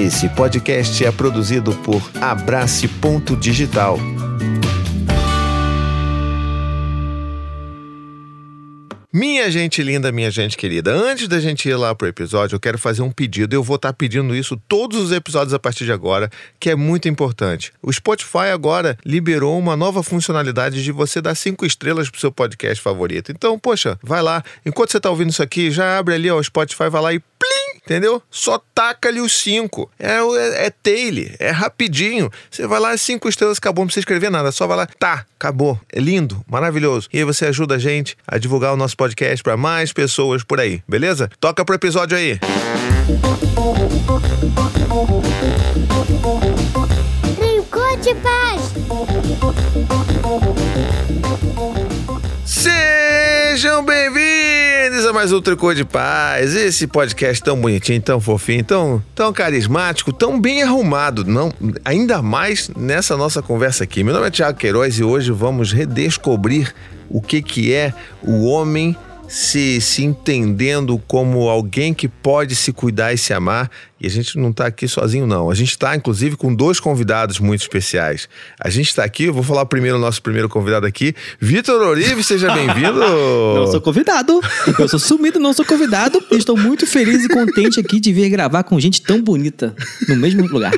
Esse podcast é produzido por Abrace Ponto Digital. Minha gente linda, minha gente querida, antes da gente ir lá pro episódio, eu quero fazer um pedido. Eu vou estar tá pedindo isso todos os episódios a partir de agora, que é muito importante. O Spotify agora liberou uma nova funcionalidade de você dar cinco estrelas pro seu podcast favorito. Então, poxa, vai lá. Enquanto você tá ouvindo isso aqui, já abre ali ó, o Spotify, vai lá e plim, entendeu? Só taca ali os cinco. É, é, é tail, é rapidinho. Você vai lá, cinco estrelas, acabou, não precisa escrever nada. Só vai lá, tá, acabou. É lindo, maravilhoso. E aí você ajuda a gente a divulgar o nosso podcast para mais pessoas por aí, beleza? Toca pro episódio aí. Paz. Sejam bem-vindos mais um Tricô de Paz. Esse podcast tão bonitinho, tão fofinho, tão, tão carismático, tão bem arrumado, não, ainda mais nessa nossa conversa aqui. Meu nome é Tiago Queiroz e hoje vamos redescobrir o que, que é o homem se, se entendendo como alguém que pode se cuidar e se amar. E a gente não está aqui sozinho, não. A gente está, inclusive, com dois convidados muito especiais. A gente está aqui, eu vou falar primeiro o nosso primeiro convidado aqui. Vitor Orive, seja bem-vindo. não sou convidado. Eu sou sumido, não sou convidado. E estou muito feliz e contente aqui de vir gravar com gente tão bonita no mesmo lugar.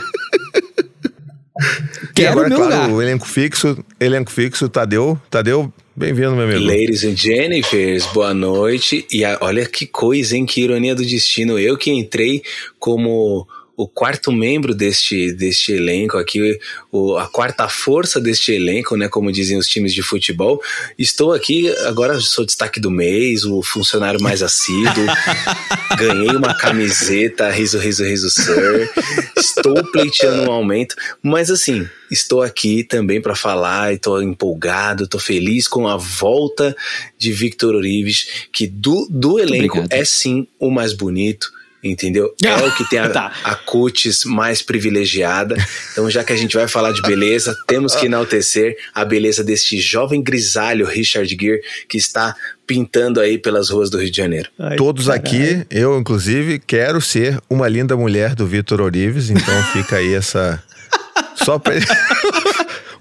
Quero e agora, meu claro, lugar. o elenco fixo, elenco fixo, Tadeu. Tadeu, Bem-vindo, meu amigo. Ladies and Jennifers, boa noite. E a, olha que coisa, hein? Que ironia do destino. Eu que entrei como o quarto membro deste, deste elenco aqui, o, a quarta força deste elenco, né, como dizem os times de futebol. Estou aqui, agora sou destaque do mês, o funcionário mais assíduo, ganhei uma camiseta, riso, riso, riso, sir. Estou pleiteando um aumento, mas assim, estou aqui também para falar, estou empolgado, estou feliz com a volta de Victor Orives, que do, do elenco é sim o mais bonito entendeu? É o que tem a, tá. a cutis mais privilegiada. Então, já que a gente vai falar de beleza, temos que enaltecer a beleza deste jovem grisalho Richard Gere, que está pintando aí pelas ruas do Rio de Janeiro. Ai, Todos caralho. aqui, eu inclusive, quero ser uma linda mulher do Vitor Orives, então fica aí essa. Só pra.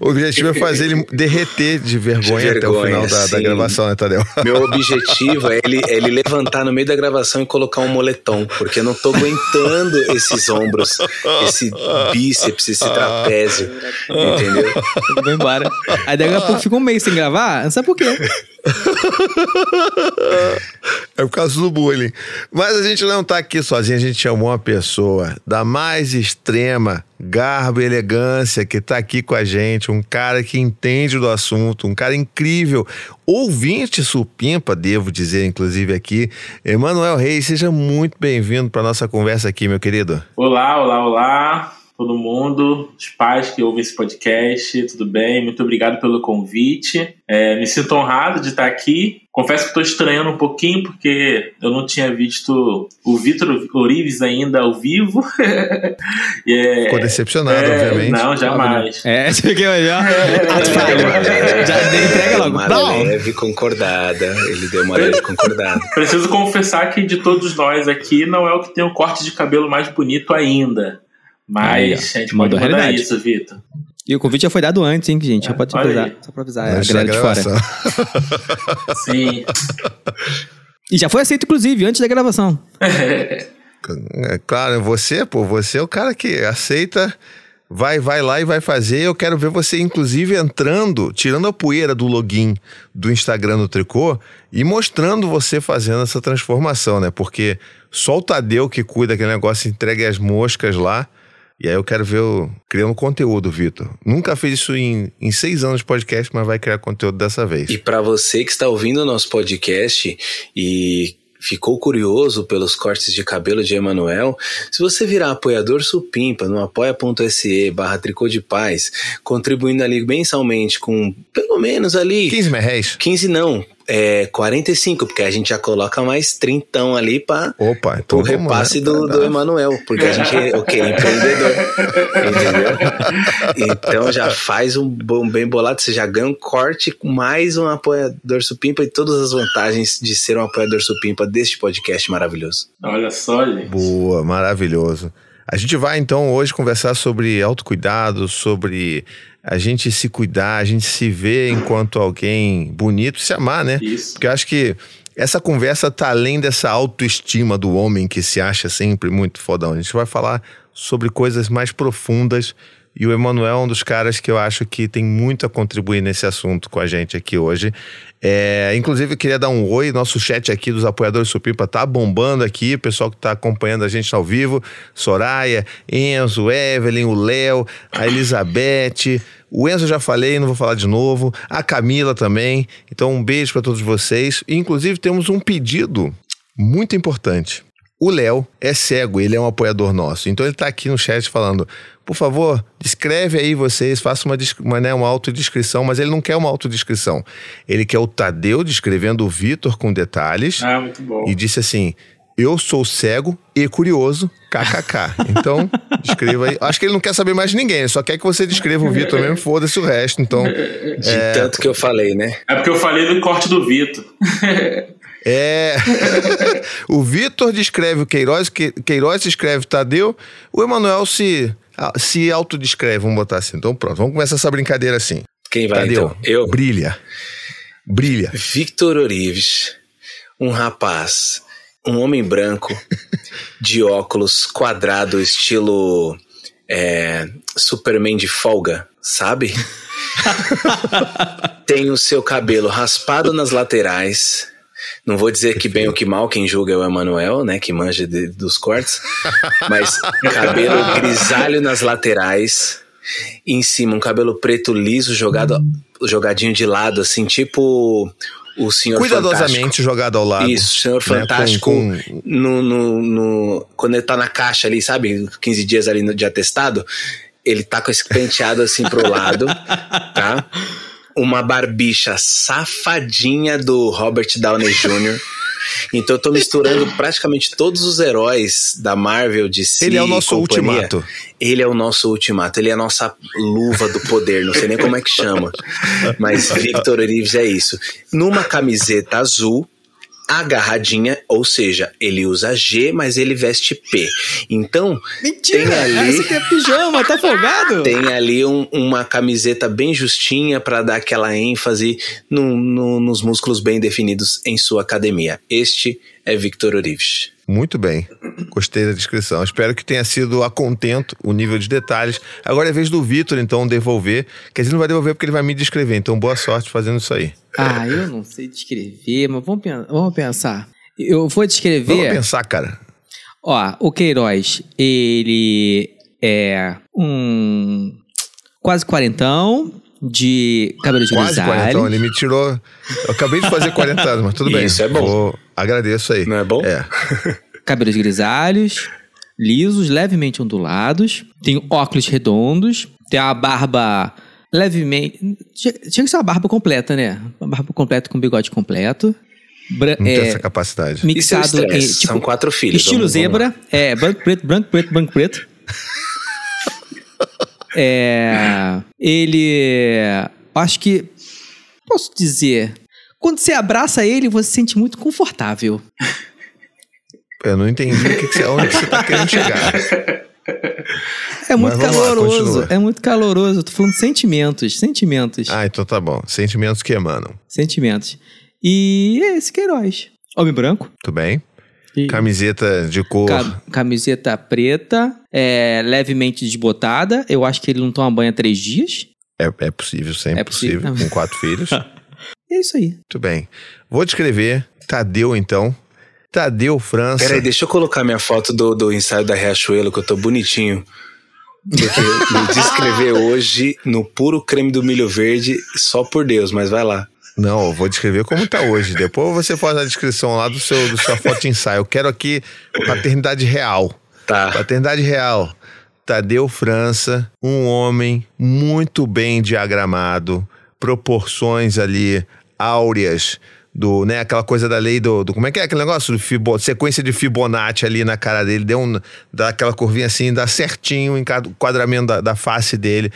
O objetivo é fazer ele derreter de vergonha, de vergonha até o final da, da, gravação, né, Tadeu? Meu objetivo é ele, é ele levantar no meio da gravação e colocar um moletom, porque eu não tô aguentando esses ombros, esse bíceps, esse trapézio, entendeu? Vou embora. Aí daqui a pouco fica um mês sem gravar, não sabe por quê. é por causa do bullying. Mas a gente não tá aqui sozinho, a gente chamou uma pessoa da mais extrema garbo e elegância que tá aqui com a gente, um cara que entende do assunto, um cara incrível, ouvinte supimpa, devo dizer, inclusive aqui. Emanuel Reis, seja muito bem-vindo para nossa conversa aqui, meu querido. Olá, olá, olá todo mundo, os pais que ouvem esse podcast, tudo bem? Muito obrigado pelo convite. É, me sinto honrado de estar aqui. Confesso que estou estranhando um pouquinho porque eu não tinha visto o Vitor Orives ainda ao vivo. é, Ficou decepcionado, é, obviamente. Não, jamais. É, você quer melhor? É, já entrega logo. Uma não. leve concordada. Ele deu uma leve concordada. Preciso confessar que de todos nós aqui, não é o que tem o corte de cabelo mais bonito ainda. Mas aí, a gente pode mudar realidade. isso, Vitor. E o convite já foi dado antes, hein, gente? Já é, pode avisar, só pra avisar a galera de fora. Sim. E já foi aceito, inclusive, antes da gravação. é, claro, você, pô, você é o cara que aceita, vai, vai lá e vai fazer. Eu quero ver você, inclusive, entrando, tirando a poeira do login do Instagram do Tricô e mostrando você fazendo essa transformação, né? Porque só o Tadeu que cuida daquele negócio, entrega as moscas lá. E aí eu quero ver o criando conteúdo, Vitor. Nunca fez isso em, em seis anos de podcast, mas vai criar conteúdo dessa vez. E para você que está ouvindo o nosso podcast e ficou curioso pelos cortes de cabelo de Emanuel, se você virar apoiador supimpa no apoia.se barra tricô de paz, contribuindo ali mensalmente com pelo menos ali... 15 reais? 15 não, é 45, porque a gente já coloca mais 30 ali para Opa, então o repasse do, do Emanuel, porque a gente é o que? Empreendedor. entendeu? Então já faz um, bom bem bolado, você já ganha um corte mais um apoiador supimpa e todas as vantagens de ser um apoiador supimpa deste podcast maravilhoso. Olha só, gente. Boa, maravilhoso. A gente vai então hoje conversar sobre autocuidado, sobre a gente se cuidar, a gente se ver enquanto alguém bonito, se amar, né? Isso. Porque eu acho que essa conversa tá além dessa autoestima do homem que se acha sempre muito fodão. A gente vai falar sobre coisas mais profundas e o Emanuel é um dos caras que eu acho que tem muito a contribuir nesse assunto com a gente aqui hoje. É, inclusive, eu queria dar um oi. Nosso chat aqui dos apoiadores Supipa tá bombando aqui. O pessoal que tá acompanhando a gente ao vivo: Soraya, Enzo, Evelyn, o Léo, a Elizabeth. O Enzo já falei, não vou falar de novo. A Camila também. Então, um beijo para todos vocês. E, inclusive, temos um pedido muito importante. O Léo é cego, ele é um apoiador nosso. Então ele tá aqui no chat falando: por favor, descreve aí vocês, faça uma, uma, né, uma autodescrição, mas ele não quer uma autodescrição. Ele quer o Tadeu descrevendo o Vitor com detalhes Ah, muito bom. e disse assim: Eu sou cego e curioso, kkk. Então, descreva aí. Acho que ele não quer saber mais de ninguém, só quer que você descreva o Vitor mesmo, foda-se o resto. Então, De tanto que eu falei, né? É porque eu falei do corte do Vitor. é. o Vitor descreve o Queiroz, que- Queiroz escreve Tadeu, o Emanuel se, se autodescreve, vamos botar assim. Então, pronto, vamos começar essa brincadeira assim. Quem vai Tadeu, então? Eu. brilha. Brilha. Victor Orives, um rapaz, um homem branco, de óculos quadrado, estilo é, Superman de folga, sabe? Tem o seu cabelo raspado nas laterais. Não vou dizer que bem ou que mal, quem julga é o Emanuel, né? Que manja de- dos cortes. Mas cabelo grisalho nas laterais. E em cima, um cabelo preto liso jogado, jogadinho de lado, assim, tipo o Senhor Cuidadosamente Fantástico. jogado ao lado. Isso, Senhor né, Fantástico. com- com- No, no, no- quando ele tá na caixa ali, sabe? 15 dias ali no- de atestado, ele tá com esse penteado assim pro lado, tá? Uma barbicha safadinha do Robert Downey Jr. Então eu tô misturando praticamente todos os heróis da Marvel de si. Ele é o nosso companhia. ultimato. Ele é o nosso ultimato, ele é a nossa luva do poder, não sei nem como é que chama. Mas Victor Reeves é isso. Numa camiseta azul, agarradinha, ou seja, ele usa G, mas ele veste P. Então, Mentira! Tem ali- Esse aqui é pijama, tá folgado? tem ali um- uma camiseta bem justinha para dar aquela ênfase no- no- nos músculos bem definidos em sua academia. Este é Victor Orives. Muito bem. Gostei da descrição. Espero que tenha sido a contento o nível de detalhes. Agora é vez do Vitor, então, devolver. Quer dizer, não vai devolver porque ele vai me descrever. Então, boa sorte fazendo isso aí. Ah, eu não sei descrever, mas vamos, vamos pensar. Eu vou descrever. Vamos pensar, cara. Ó, o Queiroz, ele é um quase quarentão de cabelo de Quase 40 grisalho. anos. Ele me tirou. Eu acabei de fazer 40 anos, mas tudo bem. Isso é bom. Vou- Agradeço aí. Não é bom? É. Cabelos grisalhos, lisos, levemente ondulados. Tem óculos redondos. Tem a barba levemente. Tinha que ser uma barba completa, né? Uma barba completa com bigode completo. Bra- Não tem é, essa capacidade. Mixado em. estresse? Tipo, São quatro filhos. Estilo vamos- vamos lá. zebra. É, branco, preto, branco, preto, branco, preto. é. Ele. Acho que. Posso dizer. Quando você abraça ele, você se sente muito confortável. Eu não entendi o que que você, onde que você tá querendo chegar. É muito lá, caloroso. continua. é muito caloroso. Eu tô falando sentimentos. Sentimentos. Ah, então tá bom. Sentimentos que emanam. Sentimentos. E é esse Queiroz. Homem branco. Tudo bem? E- Camiseta de cor. Ca- camiseta preta, é, levemente desbotada. Eu acho que ele não toma banho há três dias. É, é possível, sempre É possível. possível. Com quatro filhos. É isso aí. Muito bem. Vou descrever Tadeu, então. Tadeu França. Peraí, deixa eu colocar minha foto do, do ensaio da Riachuelo, que eu tô bonitinho. Porque me descrever hoje no puro creme do milho verde, só por Deus, mas vai lá. Não, eu vou descrever como tá hoje. Depois você faz a descrição lá do seu do sua foto de ensaio. Eu quero aqui paternidade real. Tá. Paternidade real. Tadeu França, um homem muito bem diagramado, proporções ali áureas do, né, aquela coisa da lei do, do como é que é aquele negócio do Fibo, sequência de Fibonacci ali na cara dele, deu um, dá aquela curvinha assim, dá certinho em cada quadramento da, da face dele.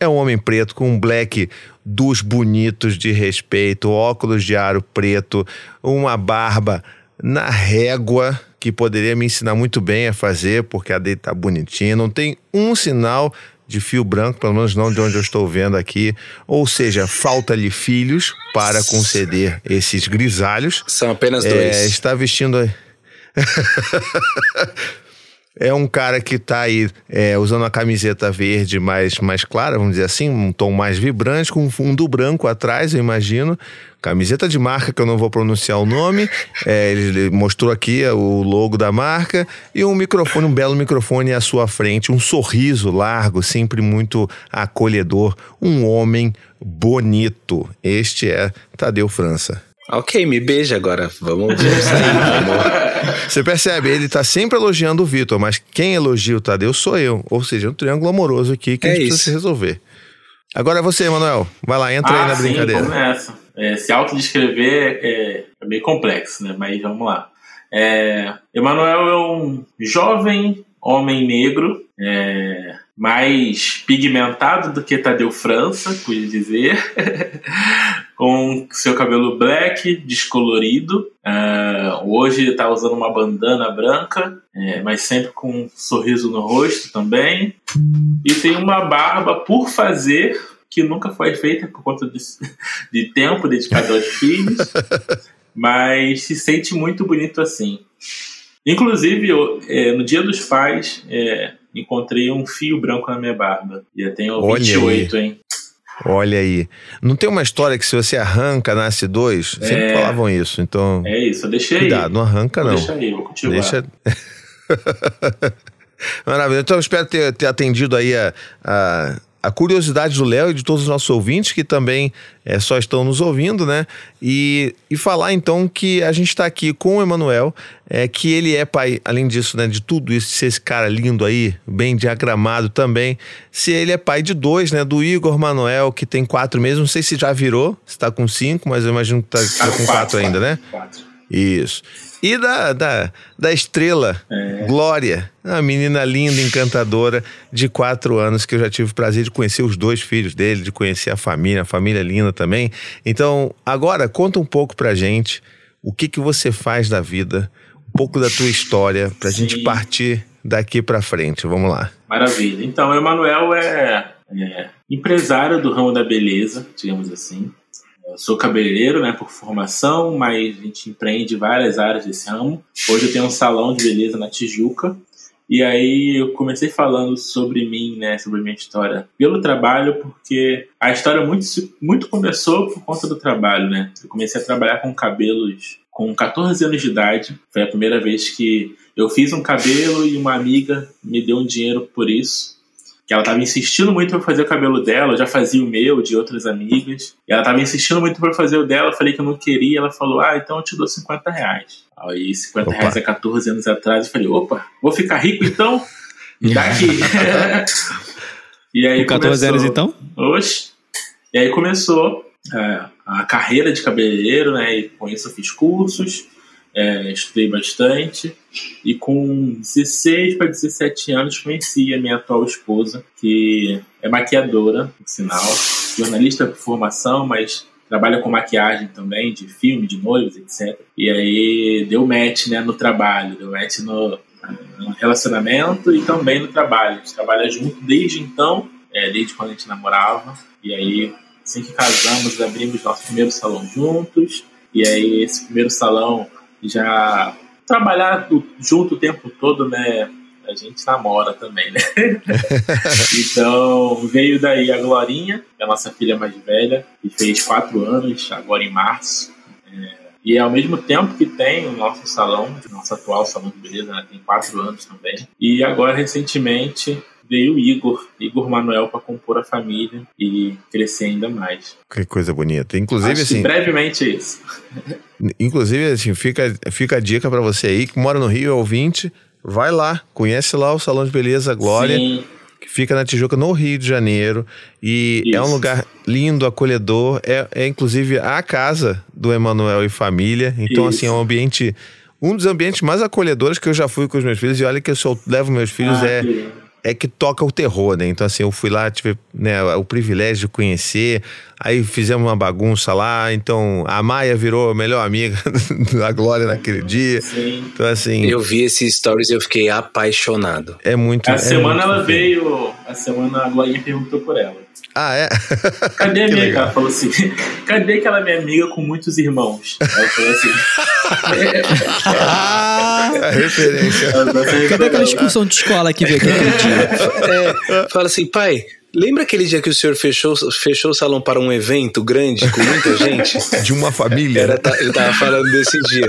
É um homem preto com um black dos bonitos de respeito, óculos de aro preto, uma barba na régua, que poderia me ensinar muito bem a fazer, porque a dele tá bonitinha. Não tem um sinal de fio branco, pelo menos não de onde eu estou vendo aqui. Ou seja, falta-lhe filhos para conceder esses grisalhos. São apenas É, dois. está vestindo. É um cara que tá aí é, usando uma camiseta verde mais, mais clara, vamos dizer assim, um tom mais vibrante, com um fundo branco atrás, eu imagino. Camiseta de marca que eu não vou pronunciar o nome. É, ele mostrou aqui é, o logo da marca e um microfone, um belo microfone à sua frente, um sorriso largo, sempre muito acolhedor. Um homem bonito. Este é Tadeu França. Ok, me beija agora. Vamos, vamos sair. vamos. Você percebe, ele tá sempre elogiando o Vitor, mas quem elogia o Tadeu sou eu. Ou seja, um triângulo amoroso aqui que É a gente precisa isso. se resolver. Agora é você, Manuel. Vai lá, entra aí na sim, brincadeira. nessa. É, se autodescrever é, é meio complexo, né? Mas vamos lá. É, Emanuel é um jovem homem negro, é, mais pigmentado do que Tadeu França, pude dizer, com seu cabelo black, descolorido. É, hoje está usando uma bandana branca, é, mas sempre com um sorriso no rosto também. E tem uma barba por fazer que nunca foi feita por conta de, de tempo dedicado aos filhos, mas se sente muito bonito assim. Inclusive, eu, é, no Dia dos Pais, é, encontrei um fio branco na minha barba. E eu tenho Olha 28, hein? Olha aí. Não tem uma história que se você arranca, nasce dois? Sempre É. falavam isso. Então, É isso, eu deixei cuidado, aí. não arranca não. deixar aí, vou continuar. Deixa. Maravilha. Então, eu espero ter, ter atendido aí a, a, a curiosidade do Léo e de todos os nossos ouvintes que também é, só estão nos ouvindo, né? E, e falar então que a gente está aqui com o Emanuel, é, que ele é pai, além disso, né, de tudo isso, de ser esse cara lindo aí, bem diagramado também, se ele é pai de dois, né? Do Igor Manuel, que tem quatro meses, não sei se já virou, se tá com cinco, mas eu imagino que tá, tá com quatro ainda, né? Quatro. Isso. E da, da, da estrela, É. Glória, a menina linda, encantadora, de quatro anos, que eu já tive o prazer de conhecer os dois filhos dele, de conhecer a família, a família linda também. Então, agora, conta um pouco pra gente o que, que você faz da vida, um pouco da tua história, pra Sim. gente partir daqui pra frente. Vamos lá. Maravilha. Então, o Emanuel é, é empresário do ramo da beleza, digamos assim. Eu sou cabeleireiro, né, por formação, mas a gente empreende várias áreas desse ramo. Hoje eu tenho um salão de beleza na Tijuca. E aí eu comecei falando sobre mim, né, sobre a minha história pelo trabalho, porque a história muito, muito começou por conta do trabalho, né? Eu comecei a trabalhar com cabelos com 14 anos de idade. Foi a primeira vez que eu fiz um cabelo e uma amiga me deu um dinheiro por isso. Que ela tava insistindo muito pra fazer o cabelo dela, eu já fazia o meu, de outras amigas. E ela tava insistindo muito pra fazer o dela, eu falei que eu não queria. Ela falou, ah, então eu te dou 50 reais. Aí 50 Opa. reais há 14 anos atrás, eu falei, opa, vou ficar rico então? Dá aqui. e aí Com 14 anos, começou- então? Oxe. E aí começou é, a carreira de cabeleireiro, né? E com isso eu fiz cursos, é, estudei bastante. E com 16 para 17 anos conheci a minha atual esposa, que é maquiadora, por sinal, jornalista por formação, mas trabalha com maquiagem também, de filme, de noivos, etc. E aí deu match né, no trabalho, deu match no, no relacionamento e também no trabalho. A gente trabalha junto desde então, é, desde quando a gente namorava. E aí, assim que casamos, abrimos nosso primeiro salão juntos. E aí, esse primeiro salão já trabalhar junto o tempo todo, né? A gente namora também, né? então, veio daí a Glorinha, que é a nossa filha mais velha, que fez quatro anos, agora em março. É, e ao mesmo tempo que tem o nosso salão, o nosso atual salão de beleza, né, tem quatro anos também. E agora, recentemente, veio o Igor, Igor Manuel, para compor a família e crescer ainda mais. Que coisa bonita. Inclusive, Acho assim, brevemente é isso. Inclusive, assim, fica, fica a dica pra você aí que mora no Rio, é ouvinte, vai lá, conhece lá o Salão de Beleza Glória, Sim, que fica na Tijuca, no Rio de Janeiro. E é um Isso. lugar lindo, acolhedor. É, é inclusive a casa do Emanuel e família. Então, Isso. assim, é um ambiente. Um dos ambientes mais acolhedores que eu já fui com os meus filhos. E olha que eu só levo meus filhos Ah, é que- é que toca o terror, né? Então, assim, eu fui lá, tive né, o privilégio de conhecer, aí fizemos uma bagunça lá, então a Maia virou a melhor amiga da Glória naquele dia. Sim. Então, assim, Eu vi esses stories e eu fiquei apaixonado. é muito. A é semana muito ela veio. A semana a Glorinha perguntou por ela. Ah, é? Cadê a minha legal. Ela falou assim: cadê aquela minha amiga com muitos irmãos? Ela falou assim. Ah, a referência. assim, Cadê aquela excursão de escola que veio aquele dia? É, fala assim, pai, lembra aquele dia que o senhor fechou, fechou o salão para um evento grande com muita gente? De uma família. Era, tá- ele tava falando desse dia.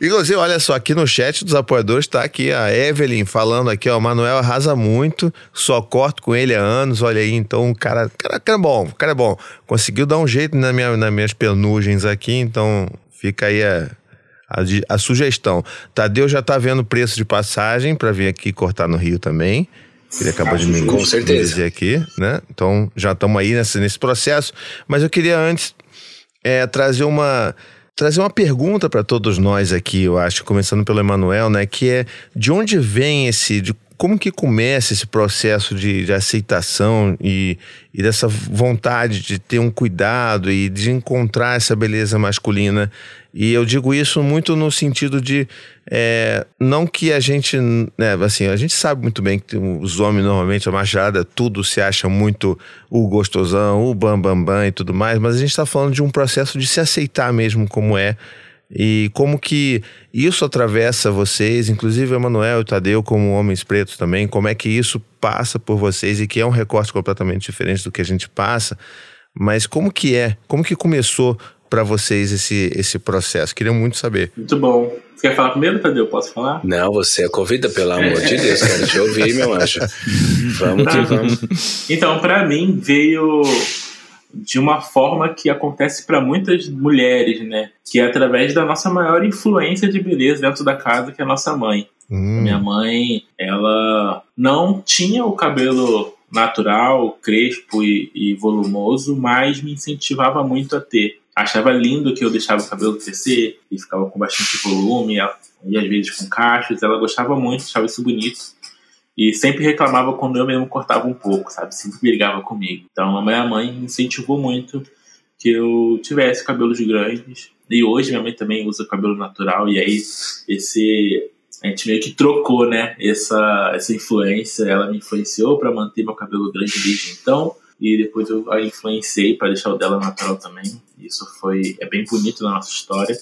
Inclusive, olha só, aqui no chat dos apoiadores tá aqui a Evelyn falando aqui, ó, o Manuel arrasa muito, só corto com ele há anos, olha aí, então o cara, cara, cara é bom, o cara é bom. Conseguiu dar um jeito na minha, nas minhas penugens aqui, então fica aí a, a, a sugestão. Tadeu já tá vendo o preço de passagem para vir aqui cortar no Rio também. Ele acabou de me, Com certeza. dizer aqui, né? Então já estamos aí nesse, nesse processo. Mas eu queria antes é, trazer uma trazer uma pergunta para todos nós aqui, eu acho, começando pelo Emanuel, né, que é de onde vem esse de como que começa esse processo de, de aceitação e, e dessa vontade de ter um cuidado e de encontrar essa beleza masculina? E eu digo isso muito no sentido de é, não que a gente, né, assim, a gente sabe muito bem que os homens normalmente a machada tudo se acha muito o gostosão, o bam bam bam e tudo mais, mas a gente está falando de um processo de se aceitar mesmo como é. E como que isso atravessa vocês, inclusive Emanuel e Tadeu como homens pretos também, como é que isso passa por vocês e que é um recorte completamente diferente do que a gente passa, mas como que é, como que começou para vocês esse, esse processo? Queria muito saber. Muito bom. Você quer falar primeiro, Tadeu? Posso falar? Não, você é convida, pelo amor de Deus, quero te ouvir, meu anjo. Vamos que vamos. Então, pra mim, veio de uma forma que acontece pra muitas mulheres, né? Que é através da nossa maior influência de beleza dentro da casa, que é a nossa mãe. Hum, Minha mãe, ela não tinha o cabelo natural, crespo e, e volumoso, mas me incentivava muito a ter. Achava lindo que eu deixava o cabelo crescer e ficava com bastante volume, e às vezes com cachos. Ela gostava muito, achava isso bonito. E sempre reclamava quando eu mesmo cortava um pouco, sabe? Sempre brigava comigo. Então a minha mãe incentivou muito que eu tivesse cabelos grandes. E hoje minha mãe também usa cabelo natural. E aí esse a gente meio que trocou, né? Essa, essa influência. Ela me influenciou para manter meu cabelo grande desde então. E depois eu a influenciei para deixar o dela natural também. Isso foi é bem bonito na nossa história.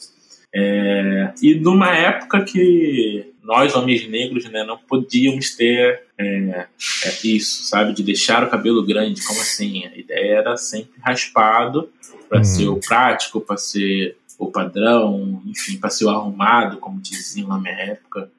É, e numa época que nós, homens negros, né, não podíamos ter é, é, isso, sabe? De deixar o cabelo grande. Como assim? A ideia era sempre raspado para Uhum. ser o prático, para ser o padrão, enfim, para ser o arrumado, como diziam na minha época.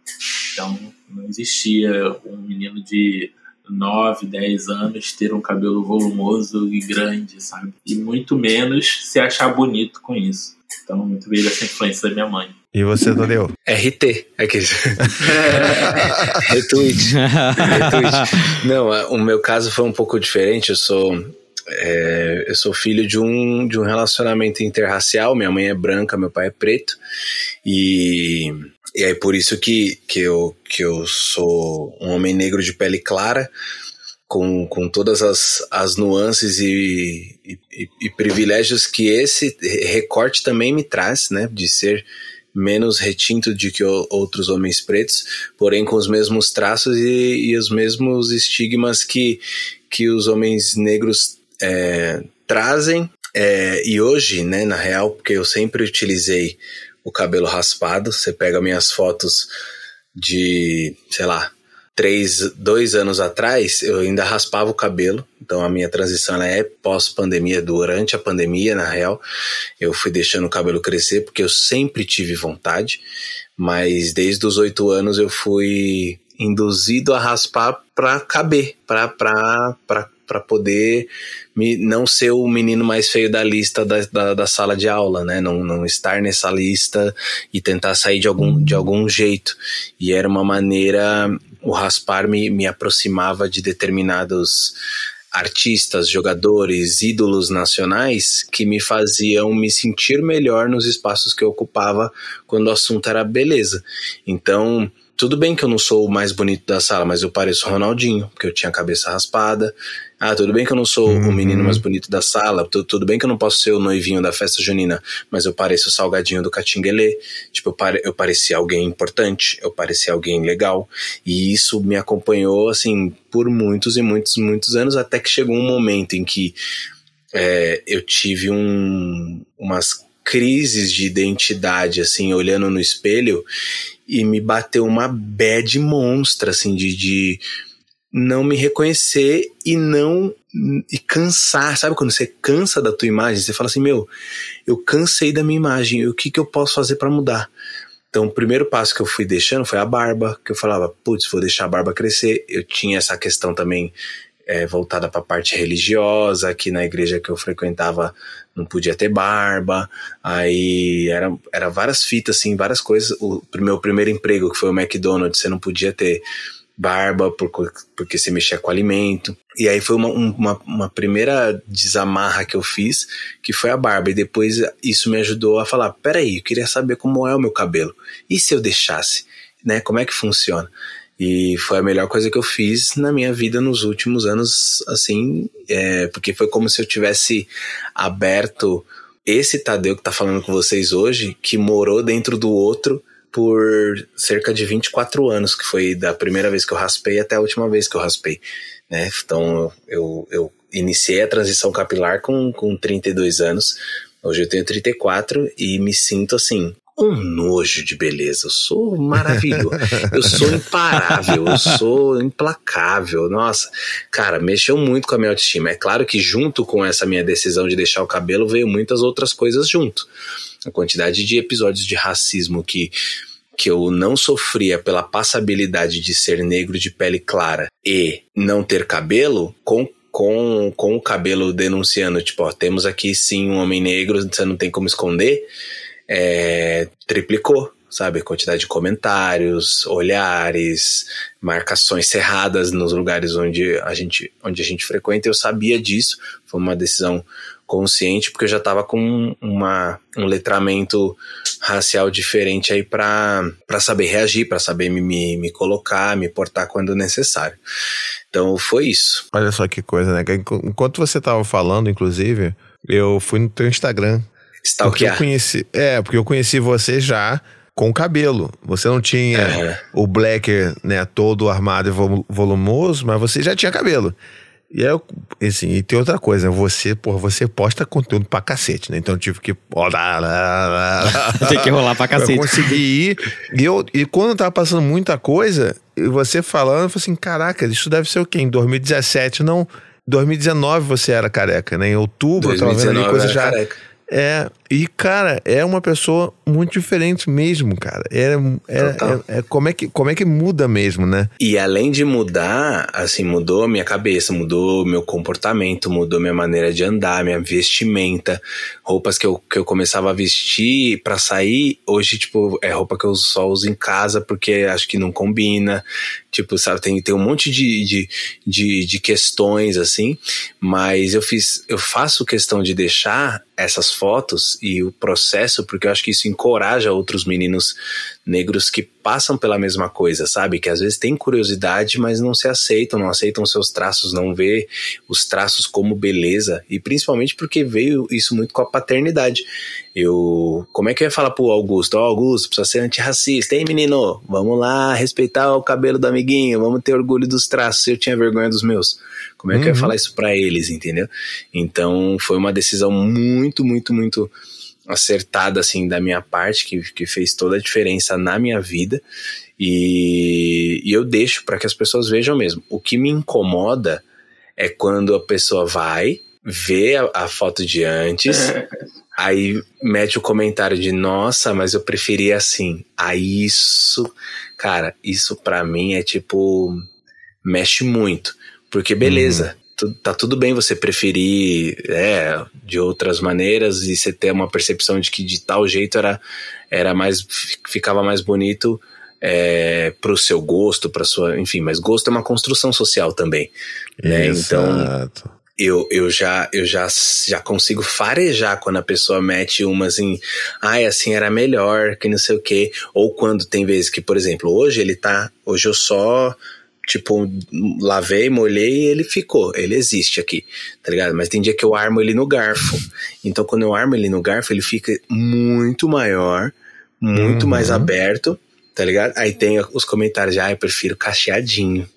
Então, não existia um menino de 9, 10 anos ter um cabelo volumoso e grande, sabe? E muito menos se achar bonito com isso. Então, muito veio dessa influência da minha mãe. E você, Tadeu? RT, aquele. Retweet. Retweet. Não, o meu caso foi um pouco diferente. Eu sou. É, eu sou filho de um, de um relacionamento interracial. Minha mãe é branca, meu pai é preto. E, e aí por isso que, que, eu, que eu sou um homem negro de pele clara, com, com todas as, as nuances e, e, e privilégios que esse recorte também me traz, né? De ser menos retinto de que outros homens pretos, porém com os mesmos traços e, e os mesmos estigmas que, que os homens negros é, trazem. É, e hoje, né, na real, porque eu sempre utilizei o cabelo raspado, você pega minhas fotos de, sei lá, três, dois anos atrás, eu ainda raspava o cabelo. Então a minha transição é pós-pandemia, durante a pandemia, na real. Eu fui deixando o cabelo crescer porque eu sempre tive vontade, mas desde os oito anos eu fui induzido a raspar para caber, para poder me, não ser o menino mais feio da lista da, da, da sala de aula, né? Não, não estar nessa lista e tentar sair de algum, de algum jeito. E era uma maneira, o raspar me, me aproximava de determinados artistas, jogadores, ídolos nacionais que me faziam me sentir melhor nos espaços que eu ocupava quando o assunto era beleza. Então, tudo bem que eu não sou o mais bonito da sala, mas eu pareço Ronaldinho, porque eu tinha a cabeça raspada. Ah, tudo bem que eu não sou Uhum. o menino mais bonito da sala, tu- tudo bem que eu não posso ser o noivinho da festa junina, mas eu pareço o salgadinho do Catinguelê. Tipo, eu, pare, eu parecia alguém importante, eu parecia alguém legal. E isso me acompanhou, assim, por muitos e muitos, muitos anos, até que chegou um momento em que é, eu tive um, umas crises de identidade, assim, olhando no espelho, e me bateu uma bad monstra, assim, de, de não me reconhecer e não e cansar, sabe quando você cansa da tua imagem, você fala assim, meu, eu cansei da minha imagem, o que que eu posso fazer para mudar? Então, o primeiro passo que eu fui deixando foi a barba, que eu falava, putz, vou deixar a barba crescer. Eu tinha essa questão também é, voltada para a parte religiosa, que na igreja que eu frequentava não podia ter barba. Aí era, era várias fitas, assim, várias coisas. O meu primeiro emprego, que foi o McDonald's, você não podia ter barba por, porque você mexia com alimento. E aí foi uma, uma, uma, primeira desamarra que eu fiz, que foi a barba. E depois isso me ajudou a falar: peraí, eu queria saber como é o meu cabelo. E se eu deixasse? Né? Como é que funciona? E foi a melhor coisa que eu fiz na minha vida nos últimos anos, assim, é, porque foi como se eu tivesse aberto esse Tadeu que tá falando com vocês hoje, que morou dentro do outro por cerca de 24 anos, que foi da primeira vez que eu raspei até a última vez que eu raspei. Né? Então eu, eu iniciei a transição capilar com, com 32 anos, hoje eu tenho 34 e me sinto assim, um nojo de beleza. Eu sou maravilhoso. eu sou imparável. Eu sou implacável. Nossa, cara, mexeu muito com a minha autoestima. É claro que junto com essa minha decisão de deixar o cabelo veio muitas outras coisas junto. A quantidade de episódios de racismo que que eu não sofria pela passabilidade de ser negro de pele clara e não ter cabelo, com com, com o cabelo denunciando, tipo, ó, temos aqui sim um homem negro, você não tem como esconder, é, triplicou, sabe? Quantidade de comentários, olhares, marcações cerradas nos lugares onde a gente, onde a gente frequenta. Eu sabia disso, foi uma decisão consciente, porque eu já estava com uma, um letramento racial diferente aí para saber reagir, para saber me, me, me colocar, me portar quando necessário. Então foi isso. Olha só que coisa, né? Enquanto você estava falando, inclusive, eu fui no teu Instagram. Porque eu conheci, é, porque eu conheci você já com cabelo. Você não tinha uhum. o blacker, né, todo armado e volumoso, mas você já tinha cabelo. E aí, eu, assim, e tem outra coisa, você, porra, você posta conteúdo pra cacete, né? Então eu tive que. Tem que rolar pra cacete. Eu consegui ir. E, eu, e quando tava passando muita coisa, e você falando, eu falei assim: caraca, isso deve ser o quê? Em 2017, não. 2019 você era careca, né? Em outubro, 2019 eu tava vendo ali coisa já. Careca. É, e cara, é uma pessoa muito diferente mesmo, cara. É, é, é, é, como, é que, como é que muda mesmo, né? E além de mudar, assim, mudou a minha cabeça, mudou meu comportamento, mudou minha maneira de andar, minha vestimenta, roupas que eu, que eu começava a vestir para sair, hoje, tipo, é roupa que eu só uso em casa porque acho que não combina. Tipo, sabe, tem, tem um monte de, de, de, de questões, assim, mas eu fiz, eu faço questão de deixar essas fotos e o processo, porque eu acho que isso encoraja outros meninos negros que passam pela mesma coisa, sabe? Que às vezes têm curiosidade, mas não se aceitam, não aceitam seus traços, não vê os traços como beleza, e principalmente porque veio isso muito com a paternidade. Eu, como é que eu ia falar pro Augusto? Ó, oh, Augusto, precisa ser antirracista, hein, menino? Vamos lá, respeitar o cabelo do amiguinho, vamos ter orgulho dos traços. Eu tinha vergonha dos meus. Como é que uhum. eu ia falar isso para eles, entendeu? Então, foi uma decisão muito, muito, muito acertada assim da minha parte que, que fez toda a diferença na minha vida e, e eu deixo para que as pessoas vejam mesmo. O que me incomoda é quando a pessoa vai vê a, a foto de antes, aí mete o comentário de nossa, mas eu preferia assim. Aí isso, cara, isso para mim é tipo mexe muito, porque beleza. Uhum tá tudo bem você preferir é, de outras maneiras e você ter uma percepção de que de tal jeito era, era mais ficava mais bonito é, pro seu gosto, para sua, enfim, mas gosto é uma construção social também, né? Então, eu, eu, já, eu já, já consigo farejar quando a pessoa mete uma assim, ai, assim era melhor, que não sei o quê. Ou quando tem vezes que, por exemplo, hoje ele tá, hoje eu só, tipo, lavei, molhei e ele ficou, ele existe aqui, tá ligado? Mas tem dia que eu armo ele no garfo. Então quando eu armo ele no garfo, ele fica muito maior, muito Uhum. mais aberto, tá ligado? Aí tem os comentários, ah, eu prefiro cacheadinho.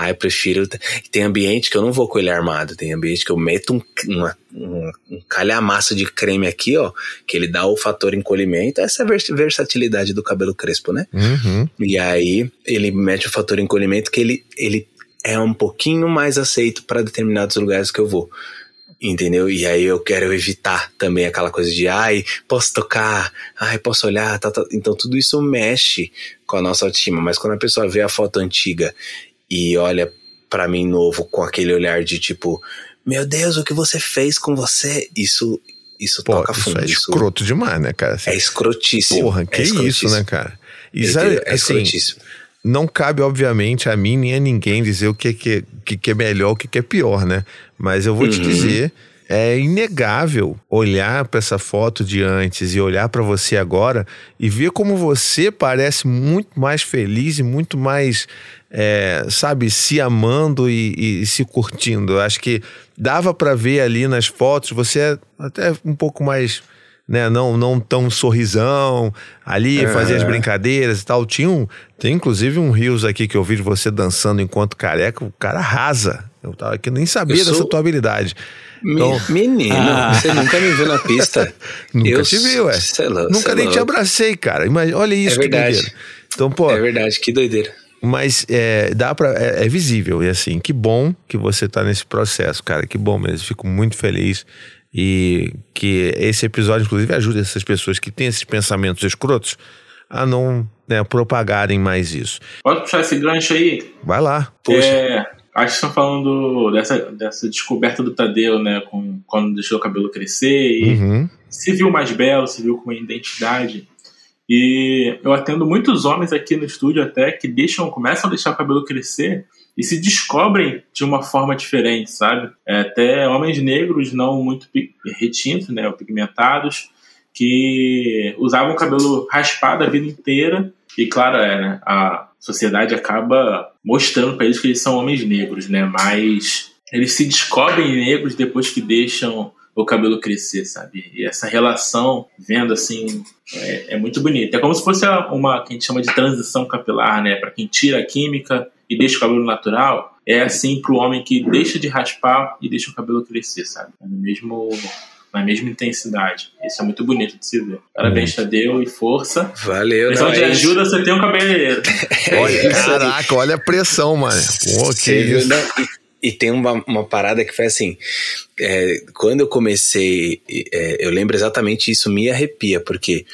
Ah, eu prefiro. Tem ambiente que eu não vou com ele armado. Tem ambiente que eu meto um, uma, um, um calhamaço de creme aqui, ó. Que ele dá o fator encolhimento. Essa é a vers- versatilidade do cabelo crespo, né? Uhum. E aí ele mete o fator encolhimento que ele, ele é um pouquinho mais aceito para determinados lugares que eu vou. Entendeu? E aí eu quero evitar também aquela coisa de ai, posso tocar, ai, posso olhar, tá, tá. Então tudo isso mexe com a nossa autoestima. Mas quando a pessoa vê a foto antiga e olha pra mim novo com aquele olhar de tipo, meu Deus, o que você fez com você? Isso, isso Pô, toca isso fundo. é Isso escroto demais, né, cara? Assim, é escrotíssimo. Porra, é que isso, escrotíssimo. né, cara? Entendeu? sabe, é assim, escrotíssimo. não cabe, obviamente, a mim nem a ninguém dizer o que, que, que, que é melhor, o que, que é pior, né? Mas eu vou te Uhum. dizer, é inegável olhar para essa foto de antes e olhar para você agora e ver como você parece muito mais feliz e muito mais, é, sabe, se amando e, e se curtindo. Eu acho que dava para ver ali nas fotos, você é até um pouco mais né, não, não tão sorrisão, ali fazia as brincadeiras e tal. Tinha um, tem inclusive um Rios aqui que eu vi de você dançando enquanto careca, o cara arrasa. Eu tava aqui, nem sabia sou- dessa tua habilidade. Me- Então- Menino, Ah. você nunca me viu na pista. Nunca Eu te vi, ué. é lou- Nunca nem te louco. abracei, cara. Imagina, olha isso É que verdade. doideira. Então, pô, É verdade, que doideira. mas é, dá para é, é visível e assim, que bom que você tá nesse processo, cara. Que bom mesmo. Fico muito feliz e que esse episódio, inclusive, ajude essas pessoas que têm esses pensamentos escrotos a não né, propagarem mais isso. Pode puxar esse gancho aí? Vai lá. Poxa. É, acho que estão falando dessa, dessa descoberta do Tadeu, né? Com, quando deixou o cabelo crescer e Uhum. se viu mais belo, se viu com uma identidade. E eu atendo muitos homens aqui no estúdio até que deixam, começam a deixar o cabelo crescer e se descobrem de uma forma diferente, sabe? É, até homens negros não muito retintos, né, pigmentados, que usavam o cabelo raspado a vida inteira e claro, é, né, a sociedade acaba mostrando para eles que eles são homens negros, né? Mas eles se descobrem negros depois que deixam o cabelo crescer, sabe? E essa relação, vendo assim, é, é muito bonita. É como se fosse uma que a gente chama de transição capilar, né? Para quem tira a química e deixa o cabelo natural, é assim pro homem que deixa de raspar e deixa o cabelo crescer, sabe? É no mesmo na mesma intensidade. Isso é muito bonito de se ver. Parabéns, Tadeu, e força. Valeu, Precisão de ajuda, você tem um cabeleireiro. Olha, aí. caraca, olha a pressão, mano. Pô, que isso. né? E, e tem uma, uma parada que foi assim: é, quando eu comecei, é, eu lembro exatamente isso, me arrepia, porque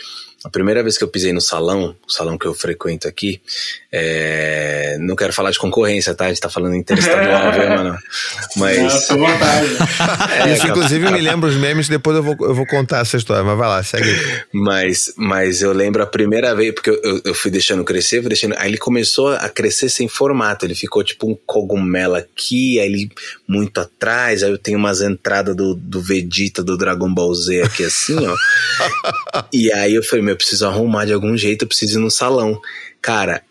a primeira vez que eu pisei no salão, o salão que eu frequento aqui, é, não quero falar de concorrência, tá? A gente tá falando interestadual, viu, mano? Não, Mas. vontade. é, Isso, inclusive, me lembra os memes, depois eu vou, eu vou contar essa história, mas vai lá, segue. Mas, mas eu lembro a primeira vez, porque eu, eu, eu fui deixando crescer, fui deixando. Aí ele começou a crescer sem formato. Ele ficou tipo um cogumelo aqui, aí ele muito atrás. Aí eu tenho umas entradas do, do Vegeta, do Dragon Ball Z aqui assim, ó. e aí eu falei, meu, eu preciso arrumar de algum jeito, eu preciso ir no salão. Cara,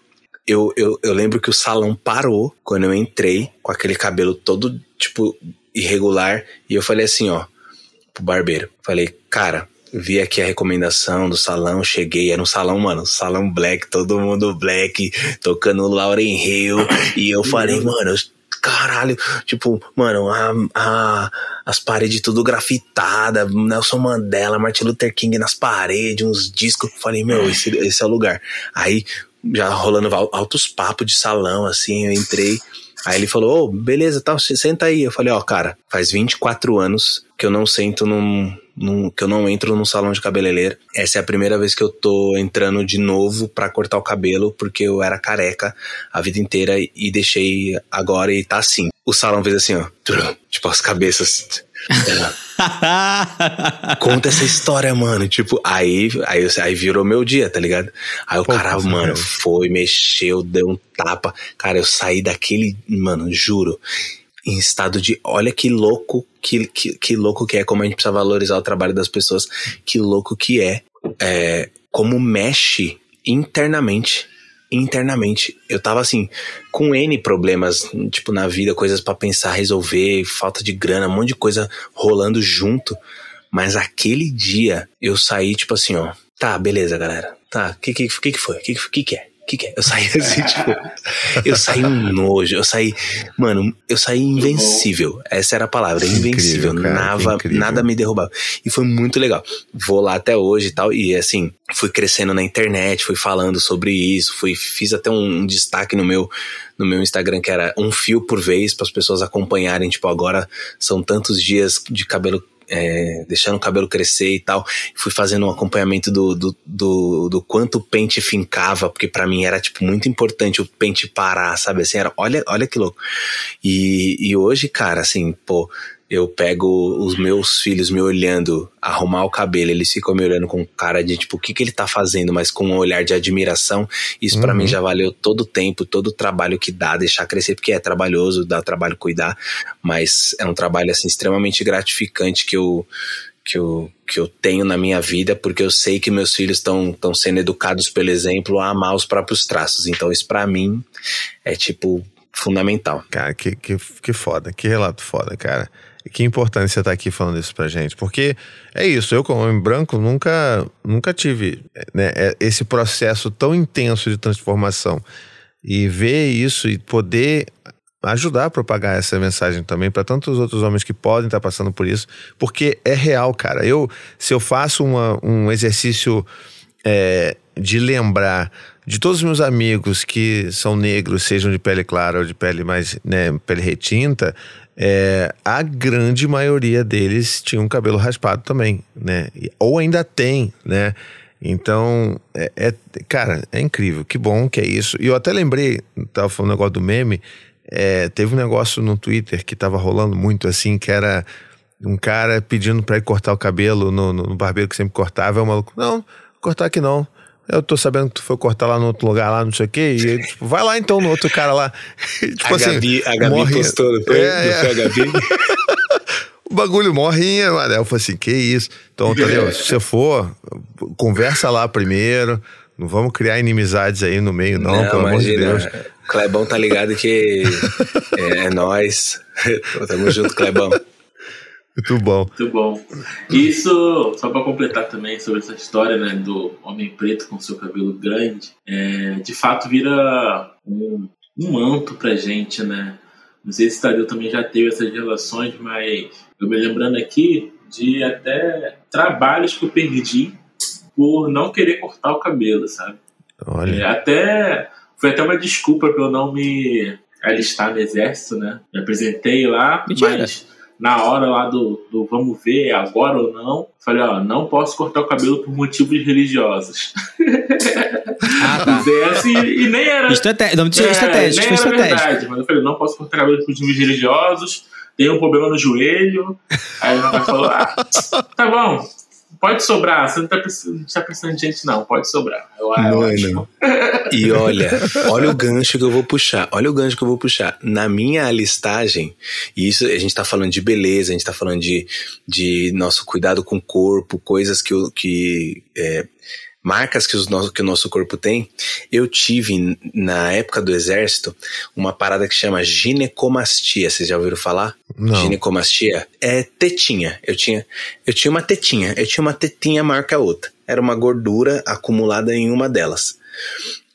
eu, eu, eu lembro que o salão parou quando eu entrei, com aquele cabelo todo, tipo, irregular. E eu falei assim, ó, pro barbeiro. Falei, cara, vi aqui a recomendação do salão, cheguei, era um salão, mano, salão black, todo mundo black, tocando Lauren Hill, e eu falei, mano, caralho, tipo, mano, a, a- as paredes tudo grafitada, Nelson Mandela, Martin Luther King nas paredes, uns discos, falei, meu, esse, esse é o lugar. Aí, já rolando al- altos papos de salão, assim, eu entrei, Aí ele falou, ô, beleza, tá, você senta aí. Eu falei, ó, cara, faz 24 anos que eu não sento num, num- que eu não entro num salão de cabeleireiro. Essa é a primeira vez que eu tô entrando de novo pra cortar o cabelo, porque eu era careca a vida inteira e deixei agora e tá assim. O salão fez assim, ó, tipo as cabeças. Conta essa história, mano. Tipo, aí, aí, aí virou meu dia, tá ligado? Aí o Pô, cara, mano, foi, mexeu, deu um tapa. Cara, eu saí daquele, mano, juro. Em estado de olha que louco, que, que, que louco que é, como a gente precisa valorizar o trabalho das pessoas, que louco que é, é como mexe internamente internamente. Eu tava assim, com N problemas, tipo, na vida, coisas para pensar, resolver, falta de grana, um monte de coisa rolando junto. Mas aquele dia eu saí, tipo assim, ó. Tá, beleza, galera. Tá, que, que, que, que foi? Que, que, que é? O que, que é? Eu saí assim, tipo. Eu saí um nojo. Eu saí. Mano, eu saí invencível. Essa era a palavra, invencível. Incrível, cara, nada, nada me derrubava. E foi muito legal. Vou lá até hoje e tal. E assim, fui crescendo na internet, fui falando sobre isso, fui, fiz até um, um destaque no meu, no meu Instagram que era um fio por vez para as pessoas acompanharem. Tipo, agora são tantos dias de cabelo é, deixando o cabelo crescer e tal. Fui fazendo um acompanhamento do, do, do, do quanto o pente fincava, porque para mim era, tipo, muito importante o pente parar, sabe? Assim, era, olha, olha que louco. E, e hoje, cara, assim, pô, eu pego os meus filhos me olhando, arrumar o cabelo, eles ficam me olhando com cara de, tipo, o que que ele tá fazendo, mas com um olhar de admiração. Isso pra Uhum. mim já valeu todo o tempo, todo o trabalho que dá, deixar crescer, porque é trabalhoso, dá trabalho cuidar, mas é um trabalho, assim, extremamente gratificante que eu, que eu, que eu tenho na minha vida, porque eu sei que meus filhos estão sendo educados pelo exemplo a amar os próprios traços. Então, isso pra mim é, tipo, fundamental. Cara, que, que, que foda, que relato foda, cara. Que importante você estar aqui falando isso pra gente. Porque é isso, eu como homem branco nunca, nunca tive né, é- esse processo tão intenso de transformação. E ver isso e poder ajudar a propagar essa mensagem também para tantos outros homens que podem estar passando por isso, porque é real, cara. Eu, se eu faço uma, um exercício é, de lembrar de todos os meus amigos que são negros, sejam de pele clara ou de pele mais, né, pele retinta, é, a grande maioria deles tinha um cabelo raspado também, né? Ou ainda tem, né? Então, é, é- cara, é incrível, que bom que é isso. E eu até lembrei, tava falando um negócio do meme, é, teve um negócio no Twitter que tava rolando muito assim, que era um cara pedindo pra ir cortar o cabelo no, no- no barbeiro que sempre cortava, é o maluco, não, cortar aqui não. Eu tô sabendo que tu foi cortar lá no outro lugar, lá, não sei o quê. E ele, tipo, vai lá então no outro cara lá. tipo a Gabi, a Gabi morre- postou, não foi? É, Não é. foi a Gabi? O bagulho morrinha, mano. Eu falei assim, que isso? Então, Tadeu, se você for, conversa lá primeiro. Não vamos criar inimizades aí no meio, não, pelo amor de Deus. Clebão tá ligado que é, é nós. Tamo junto, Clebão. Muito bom. Muito bom. Isso, só para completar também sobre essa história né, do homem preto com seu cabelo grande, é, de fato vira um, um manto pra gente, né? Não sei se o Tadeu também já teve essas relações, mas eu me lembrando aqui de até trabalhos que eu perdi por não querer cortar o cabelo, sabe? É, Olha. até foi até uma desculpa pra eu não me alistar no exército, né? Me apresentei lá, Mentira. mas na hora lá do, do vamos ver, agora ou não, falei, ó, não posso cortar o cabelo por motivos religiosos. Ah, tá. E, e nem era. Estratégia, não, É, estratégia, nem era estratégia. verdade, mas eu falei, não posso cortar cabelo por motivos religiosos, tenho um problema no joelho. Aí o pai falou, ah, tá bom, pode sobrar, você não tá precisando, tá precisando de gente, não, pode sobrar. Eu, ótimo. E olha, olha o gancho que eu vou puxar. Olha o gancho que eu vou puxar. Na minha alistagem, e isso a gente tá falando de beleza, a gente tá falando de, de nosso cuidado com o corpo, coisas que, que é, marcas que, os nosso, que o nosso corpo tem. Eu tive, na época do exército, uma parada que chama ginecomastia. Vocês já ouviram falar? Não. Ginecomastia é tetinha. Eu tinha, eu tinha uma tetinha. Eu tinha uma tetinha maior que a outra. Era uma gordura acumulada em uma delas.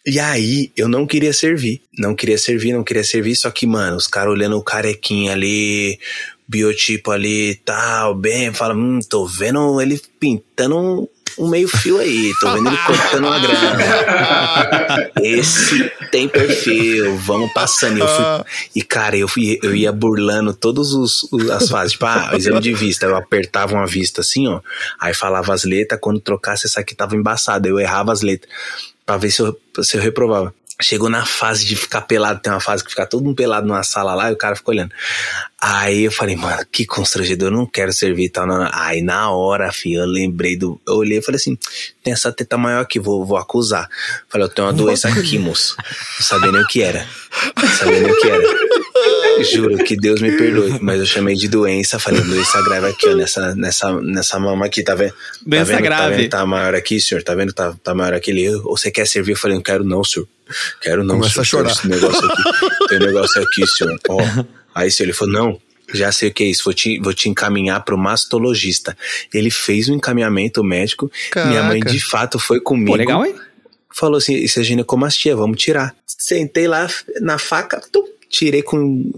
E aí, eu não queria servir. Não queria servir, não queria servir. Só que, mano, os caras olhando o carequinha ali, biotipo ali tal, bem, fala, hum, tô vendo ele pintando um, meio fio aí, tô vendo ele cortando uma grana. Esse tem perfil, vamos passando. Eu fui, e cara, eu, fui, eu ia burlando todas as fases. Tipo, ah, exame de vista. Eu apertava uma vista assim, ó. Aí falava as letras. Quando trocasse, essa aqui tava embaçada. Eu errava as letras. Pra ver se eu, se eu reprovava. Chegou na fase de ficar pelado. Tem uma fase que fica todo mundo pelado numa sala lá e o cara fica olhando. Aí eu falei, mano, que constrangedor, eu não quero servir e tal. Não, não. Aí na hora, filho, eu lembrei do. Eu olhei e falei assim: tem essa teta maior aqui, vou, vou acusar. Falei, eu tenho uma doença aqui, moço. Não sabia nem o que era. Não sabia nem o que era. Juro que Deus me perdoe, mas eu chamei de doença, falei doença grave aqui, ó, nessa, nessa, nessa mama aqui, tá vendo? Doença tá vendo, grave. Tá, vendo, tá maior aqui, senhor, tá vendo? Tá, tá maior aqui. Ele, ou você quer servir? Eu falei, não quero não, senhor. Quero não, Começa senhor. a chorar. Esse negócio aqui, tem um negócio aqui, senhor. Ó. Aí, senhor, ele falou, não, já sei o que é isso, vou te, vou te encaminhar pro mastologista. Ele fez o encaminhamento médico, minha mãe Caraca. de fato foi comigo Pô, legal, hein? falou assim: Isso é ginecomastia, vamos tirar. Sentei lá na faca, tum, tirei com.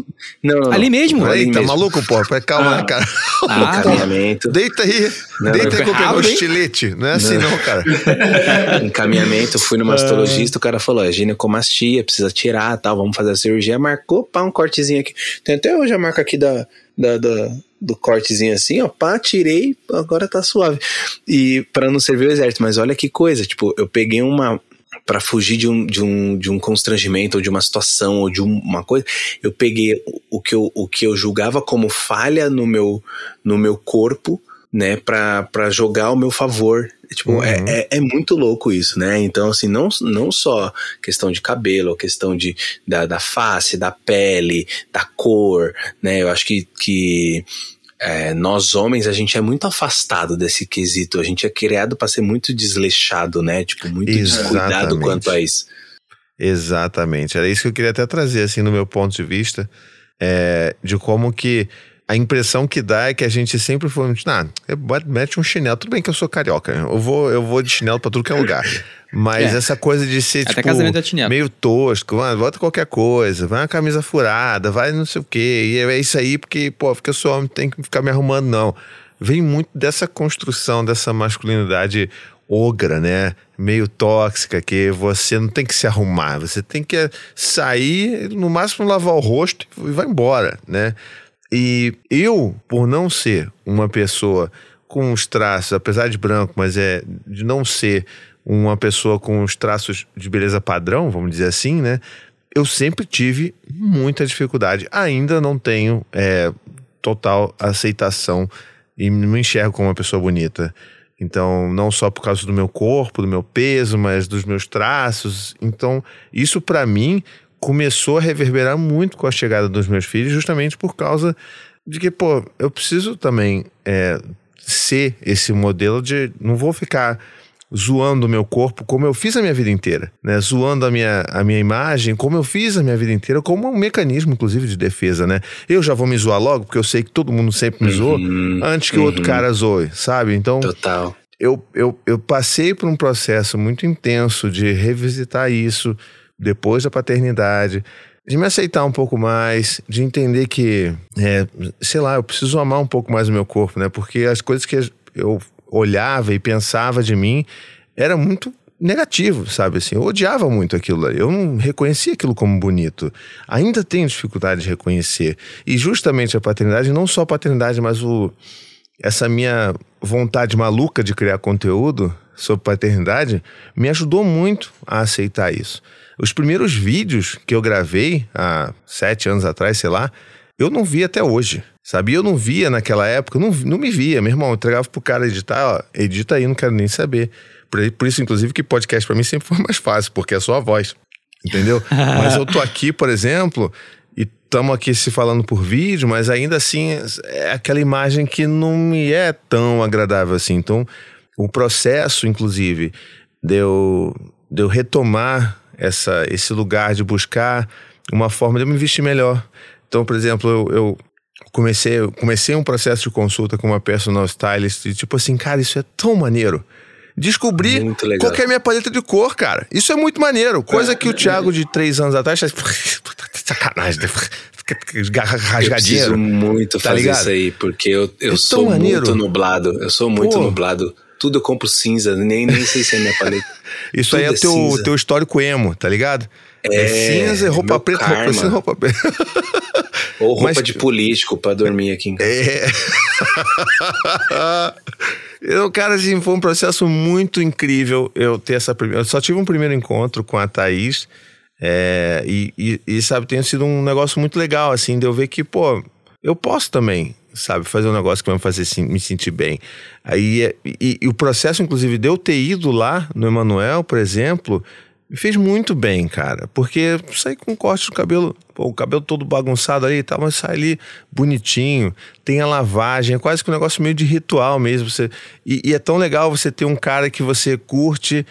Não, não. Ali mesmo? Ali Aí, tá mesmo. maluco, pô? Pera, Calma, Ah. cara. Ah, Encaminhamento. Deita aí. Não, Deita aí que eu pegar o estilete. Não é assim não, cara. encaminhamento, fui no mastologista, o cara falou, é ginecomastia, precisa tirar, tal, vamos fazer a cirurgia, marcou, pá, um cortezinho aqui, tem até hoje a marca aqui da, da, da- do cortezinho assim, ó, pá, tirei, agora tá suave, e para não servir o exército, mas olha que coisa, tipo, eu peguei uma, para fugir de um, de, um, de um constrangimento ou de uma situação ou de um- uma coisa, eu peguei o- o que eu, o que eu julgava como falha no meu, no meu corpo, né, pra, pra jogar ao meu favor. Tipo, Uhum. é, é, é muito louco isso, né? Então, assim, não, não só questão de cabelo, questão de, da, da face, da pele, da cor, né? Eu acho que, que é, nós homens, a gente é muito afastado desse quesito. A gente é criado para ser muito desleixado, né? Tipo, muito descuidado Exatamente. quanto a isso. Exatamente. Era isso que eu queria até trazer, assim, no meu ponto de vista, é, de como que a impressão que dá é que a gente sempre foi muito. Ah, mete um chinelo. Tudo bem que eu sou carioca, eu vou, eu vou de chinelo pra tudo que é lugar. Mas É. essa coisa de ser, Até tipo, é meio tosco, ah, bota qualquer coisa, vai uma camisa furada, vai não sei o quê. E é isso aí porque, pô, porque eu sou homem, tem que ficar me arrumando, não. Vem muito dessa construção, dessa masculinidade ogra, né? Meio tóxica, que você não tem que se arrumar, você tem que sair, no máximo lavar o rosto e vai embora, né? E eu, por não ser uma pessoa com os traços, apesar de branco, mas é de não ser uma pessoa com os traços de beleza padrão, vamos dizer assim, né? Eu sempre tive muita dificuldade. Ainda não tenho é, total aceitação e não me enxergo como uma pessoa bonita. Então, não só por causa do meu corpo, do meu peso, mas dos meus traços. Então, isso para mim começou a reverberar muito com a chegada dos meus filhos, justamente por causa de que, pô, eu preciso também é, ser esse modelo de. Não vou ficar zoando o meu corpo como eu fiz a minha vida inteira, né? Zoando a minha, a minha imagem como eu fiz a minha vida inteira, como um mecanismo, inclusive, de defesa, né? Eu já vou me zoar logo, porque eu sei que todo mundo sempre me zoa, Uhum, antes que o outro uhum. cara zoe, sabe? Então, Total. eu, eu, eu passei por um processo muito intenso de revisitar isso depois da paternidade, de me aceitar um pouco mais, de entender que, é, sei lá, eu preciso amar um pouco mais o meu corpo, né? Porque as coisas que eu olhava e pensava de mim era muito negativo, sabe assim? Eu odiava muito aquilo. Eu não reconhecia aquilo como bonito. Ainda tenho dificuldade de reconhecer. E justamente a paternidade, não só a paternidade, mas o essa minha vontade maluca de criar conteúdo sobre paternidade me ajudou muito a aceitar isso. Os primeiros vídeos que eu gravei há sete anos atrás, sei lá, eu não vi até hoje. Sabe? Eu não via naquela época, não, não me via. Meu irmão, eu entregava pro cara editar, ó, edita aí, não quero nem saber. Por, por isso, inclusive, que podcast pra mim sempre foi mais fácil, porque é só a voz. Entendeu? Mas eu tô aqui, por exemplo, e estamos aqui se falando por vídeo, mas ainda assim é aquela imagem que não me é tão agradável assim. Então, o processo, inclusive, de eu, de eu retomar essa, esse lugar de buscar uma forma de eu me vestir melhor. Então, por exemplo, eu, eu comecei, eu comecei um processo de consulta com uma personal stylist e tipo assim, cara, isso é tão maneiro. Legal. qual que é a minha paleta de cor, cara. Isso é muito maneiro. Coisa que o Thiago de três anos atrás... Sacanagem. né? Eu Rasgar preciso muito Tá fazer ligado? isso aí, porque eu, eu É sou maneiro. muito nublado. Eu sou muito Pô. nublado. Tudo eu compro cinza, nem, nem sei se é minha paleta. Isso aí é Tudo é teu, cinza. teu histórico emo, tá ligado? É, cinza, roupa preta, roupa karma. cinza, roupa preta. Ou roupa Mas- de político pra dormir aqui em casa. É. Eu, cara, assim, foi um processo muito incrível eu ter essa primeira. Eu só tive um primeiro encontro com a Thaís. é, e, e, e, sabe, tem sido um negócio muito legal, assim, de eu ver que, pô, eu posso também, sabe, fazer um negócio que vai me fazer me sentir bem. Aí, é, e, e o processo, inclusive, de eu ter ido lá no Emanuel, por exemplo, Me fez muito bem, cara. Porque sair com um corte no cabelo, pô, o cabelo todo bagunçado aí e tal, mas sai ali bonitinho, tem a lavagem, é quase que um negócio meio de ritual mesmo. Você, e, e é tão legal você ter um cara que você curte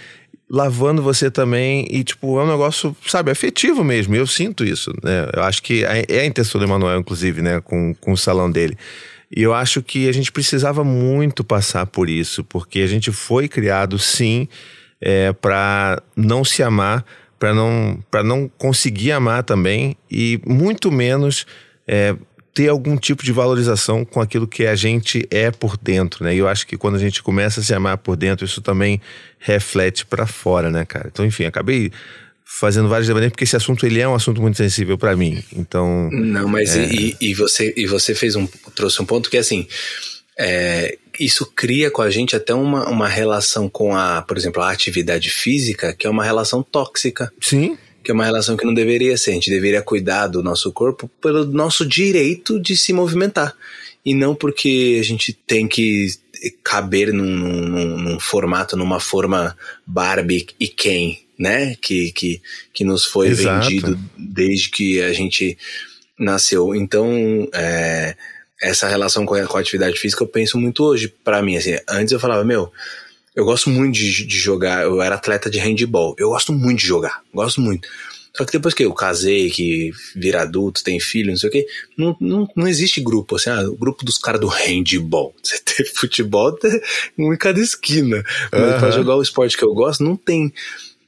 lavando você também e, tipo, é um negócio, sabe, afetivo mesmo. Eu sinto isso, né? Eu acho que é é a intenção do Emanuel, inclusive, né, com, com o salão dele. E eu acho que a gente precisava muito passar por isso, porque a gente foi criado, sim, é, para não se amar, para não, não conseguir amar também, e muito menos é, ter algum tipo de valorização com aquilo que a gente é por dentro, né? E eu acho que quando a gente começa a se amar por dentro, isso também reflete para fora, né, cara? Então, enfim, acabei fazendo vários devaneios porque esse assunto ele é um assunto muito sensível para mim. Então, Não, mas É. e, e você e você fez um trouxe um ponto que assim é, isso cria com a gente até uma, uma relação com a, por exemplo, a atividade física, que é uma relação tóxica, sim, que é uma relação que não deveria ser. A gente deveria cuidar do nosso corpo pelo nosso direito de se movimentar. E não porque a gente tem que caber num, num- num formato, numa forma Barbie e Ken, né? Que, que, que nos foi Exato. vendido desde que a gente nasceu. Então, é, essa relação com a, com a atividade física eu penso muito hoje pra mim. Assim, antes eu falava, meu, eu gosto muito de, de jogar, eu era atleta de handball, eu gosto muito de jogar, gosto muito. Só que depois que eu casei, que vira adulto, tem filho, não sei o quê, não, não, não existe grupo, assim, ah, o grupo dos caras do handball. Você tem futebol tem um em cada esquina. Mas Aham. pra jogar o esporte que eu gosto, não tem.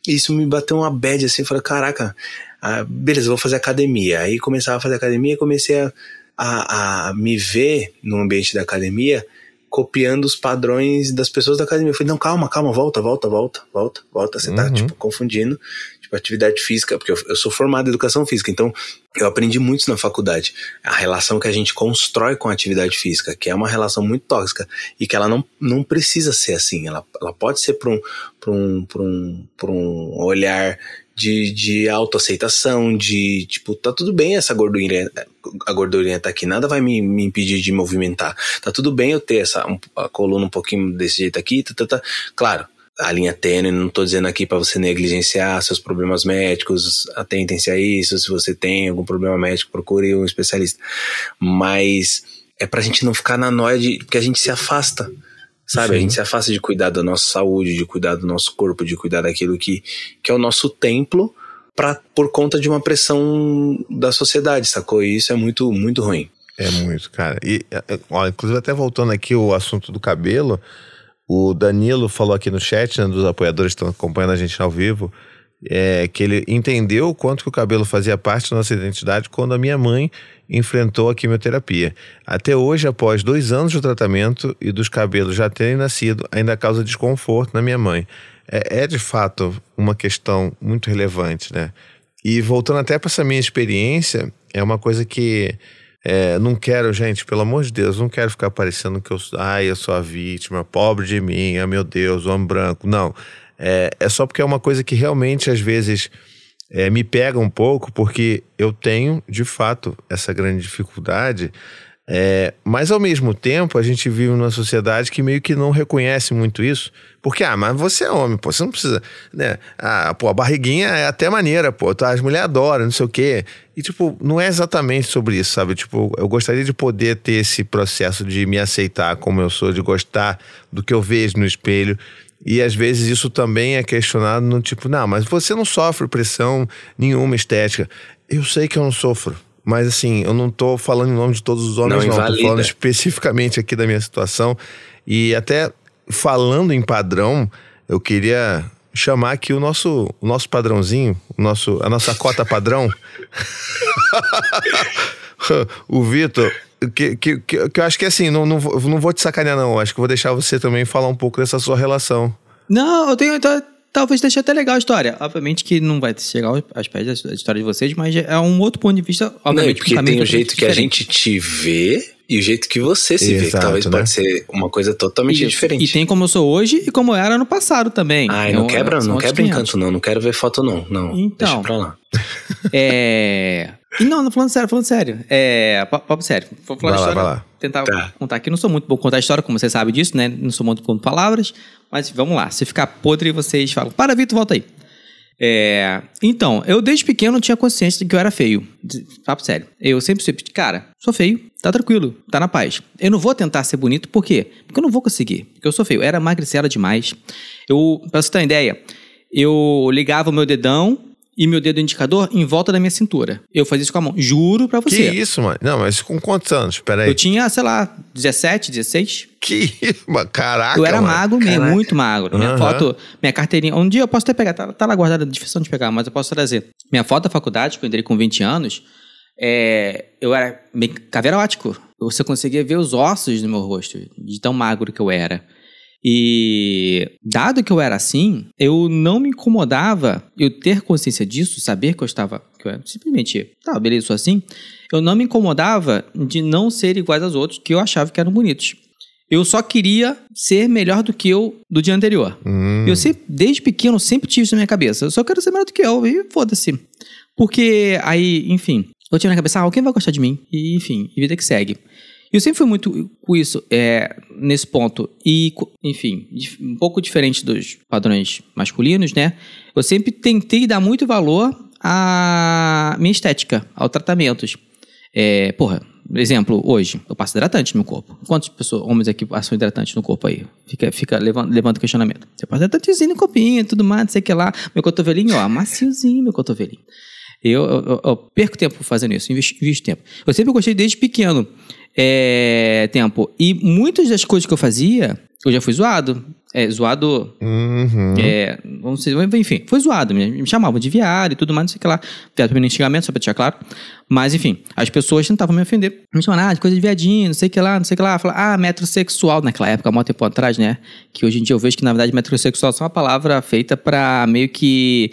Isso me bateu uma bad assim, eu falei, caraca, ah, beleza, vou fazer academia. Aí começava a fazer academia, comecei a, a, a me ver no ambiente da academia copiando os padrões das pessoas da academia. Eu falei, não, calma, calma, volta, volta, volta, volta, volta. Você tá, Uhum. tipo, confundindo, tipo, atividade física, porque eu, eu sou formado em educação física, então eu aprendi muito isso na faculdade. A relação que a gente constrói com a atividade física, que é uma relação muito tóxica e que ela não, não precisa ser assim. Ela, ela pode ser para um, pra um, pra um, pra um olhar de, de autoaceitação, de tipo, tá tudo bem essa gordurinha, a gordurinha tá aqui, nada vai me, me impedir de movimentar. Tá tudo bem eu ter essa, um- a coluna um pouquinho desse jeito aqui, tá, tá, tá. Claro, a linha tênue, não tô dizendo aqui para você negligenciar seus problemas médicos, atentem-se a isso, se você tem algum problema médico, procure um especialista. Mas é pra gente não ficar na noia de, porque a gente se afasta. Sabe, a Sim. gente se afasta de cuidar da nossa saúde, de cuidar do nosso corpo, de cuidar daquilo que, que é o nosso templo, pra, por conta de uma pressão da sociedade, sacou? E isso é muito, muito ruim. É muito, cara. E, é, ó, inclusive, até voltando aqui o assunto do cabelo, o Danilo falou aqui no chat, né, dos apoiadores que estão acompanhando a gente ao vivo, é, que ele entendeu o quanto que o cabelo fazia parte da nossa identidade quando a minha mãe enfrentou a quimioterapia. Até hoje, após dois anos de tratamento e dos cabelos já terem nascido, ainda causa desconforto na minha mãe. É, é de fato uma questão muito relevante, né? E voltando até para essa minha experiência, é uma coisa que é, não quero, gente, pelo amor de Deus, não quero ficar parecendo que eu, ai, eu sou a vítima, pobre de mim, ah, meu Deus, homem branco. Não. É, é só porque é uma coisa que realmente, às vezes, é, me pega um pouco, porque eu tenho, de fato, essa grande dificuldade. É, mas ao mesmo tempo, a gente vive numa sociedade que meio que não reconhece muito isso. Porque, ah, mas você é homem, pô, você não precisa, né? Ah, pô, a barriguinha é até maneira, pô, tá, as mulheres adoram, não sei o quê. E, tipo, não é exatamente sobre isso, sabe? Tipo, eu gostaria de poder ter esse processo de me aceitar como eu sou, de gostar do que eu vejo no espelho. E às vezes isso também é questionado no tipo, não, mas você não sofre pressão nenhuma estética. Eu sei que eu não sofro. Mas assim, eu não tô falando em nome de todos os homens, Não não. Tô falando especificamente aqui da minha situação. E até falando em padrão, eu queria chamar aqui o nosso, o nosso padrãozinho, o nosso, a nossa cota padrão. o Vitor, que, que, que, que eu acho que assim, não, não, vou- não vou te sacanear, não. Acho que vou deixar você também falar um pouco dessa sua relação. Não, eu tenho. tá- talvez deixe até legal a história. Obviamente que não vai chegar aos pés da história de vocês, mas é um outro ponto de vista. Não, e Obviamente, porque um caminho tem o jeito que a diferente. gente te vê e o jeito que você se vê, que Exato, talvez né? pode ser uma coisa totalmente Isso. diferente. E tem como eu sou hoje e como eu era no passado também. Ai, não um- quebra, não quebra 500. encanto, não. Não quero ver foto, não. Não. Então. Deixa pra lá. É. E não, não falando sério, falando sério. É. pa- Papo sério. Vou falar Vai a lá, história. vai lá. Tentar Tá. contar aqui. Não sou muito bom contar a história, como você sabe disso, né? Não sou muito bom com palavras. Mas vamos lá. Se ficar podre, vocês falam. Para, Vitor, volta aí. É, então, eu desde pequeno tinha consciência de que eu era feio. Papo sério. Eu sempre sempre, cara, sou feio, tá tranquilo, tá na paz. Eu não vou tentar ser bonito, por quê? Porque eu não vou conseguir. Porque eu sou feio. Eu era magricela demais. Eu, pra você ter uma ideia, eu ligava o meu dedão e meu dedo indicador em volta da minha cintura. Eu fazia isso com a mão. Juro pra Que você. isso, mano? Não, mas com quantos anos? Peraí. Eu tinha, sei lá, 17, 16. Que isso, mano? Caraca, Eu era mano. magro mesmo, muito magro. Minha Aham. foto, minha carteirinha. Um dia eu posso até pegar, tá, tá lá guardada, difícil de pegar, mas eu posso trazer. Minha foto da faculdade, que eu entrei com 20 anos, é, eu era meio. Você conseguia ver os ossos no meu rosto, de tão magro que eu era. E dado que eu era assim, eu não me incomodava eu ter consciência disso, saber que eu estava, que eu simplesmente, tá, beleza, sou assim. Eu não me incomodava de não ser iguais aos outros que eu achava que eram bonitos. Eu só queria ser melhor do que eu do dia anterior. Hum. Eu sempre, desde pequeno, sempre tive isso na minha cabeça. Eu só quero ser melhor do que eu, e foda-se. Porque aí, enfim, eu tinha na cabeça, ah, alguém vai gostar de mim. E, enfim, vida que segue. Eu sempre fui muito com isso, é, nesse ponto. E, enfim, um pouco diferente dos padrões masculinos, né? Eu sempre tentei dar muito valor à minha estética, aos tratamentos. É, porra, exemplo, hoje, eu passo hidratante no corpo. Quantas pessoas, homens aqui passam hidratante no corpo aí? Fica, fica levanta, levanta o questionamento. Você passa hidratantezinho no copinho, tudo mais, não sei o que lá. Meu cotovelinho, ó, maciozinho meu cotovelinho. Eu- eu- eu perco tempo fazendo isso, invisto, invisto tempo. Eu sempre gostei desde pequeno é, tempo. E muitas das coisas que eu fazia, eu já fui zoado. É, zoado Uhum. é, vamos dizer, enfim, foi zoado. Me, me chamavam de viado e tudo mais, não sei o que lá. Viado pra mim, xingamento, só pra deixar claro. Mas, enfim, as pessoas tentavam me ofender. Me chamavam, ah, de coisa de viadinho, não sei o que lá, não sei o que lá. Falavam, ah, metrosexual, naquela época, há muito tempo atrás, né? Que hoje em dia eu vejo que, na verdade, metrosexual é só uma palavra feita pra meio que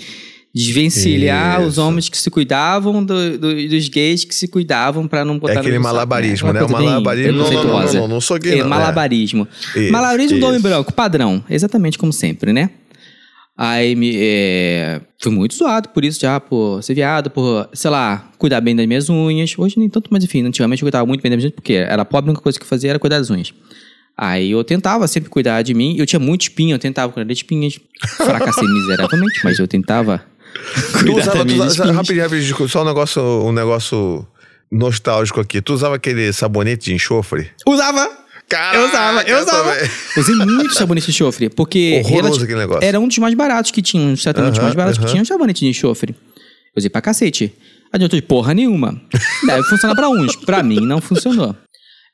desvencilhar os Isso. homens que se cuidavam do- do- dos gays que se cuidavam pra não botar É aquele saco, malabarismo, Uma né? O malabarismo. Não, não, não, não, não, sou gay, É, não. é. malabarismo. Isso, malabarismo do homem branco, padrão. Exatamente como sempre, né? Aí me, é, fui muito zoado por isso já, por ser viado, por, sei lá, cuidar bem das minhas unhas. Hoje nem tanto, mas enfim, antigamente eu cuidava muito bem das minhas unhas, porque era pobre, a única coisa que eu fazia era cuidar das unhas. Aí eu tentava sempre cuidar de mim. Eu tinha muito espinho, eu tentava cuidar de espinhas. Fracassei miseravelmente, mas eu tentava Tu usava, tu usava rapidinho, rapidinho, só um negócio, um negócio nostálgico aqui. Tu usava aquele sabonete de enxofre? Usava! Caraca, eu usava, eu usava. também. Usei muito sabonete de enxofre, porque Horroroso relati- aquele negócio. era um dos mais baratos que tinha, certamente Aham, mais baratos que tinha, um sabonete de enxofre. Eu usei pra cacete. Adiantou de porra nenhuma. Deve funcionar pra uns, pra mim não funcionou.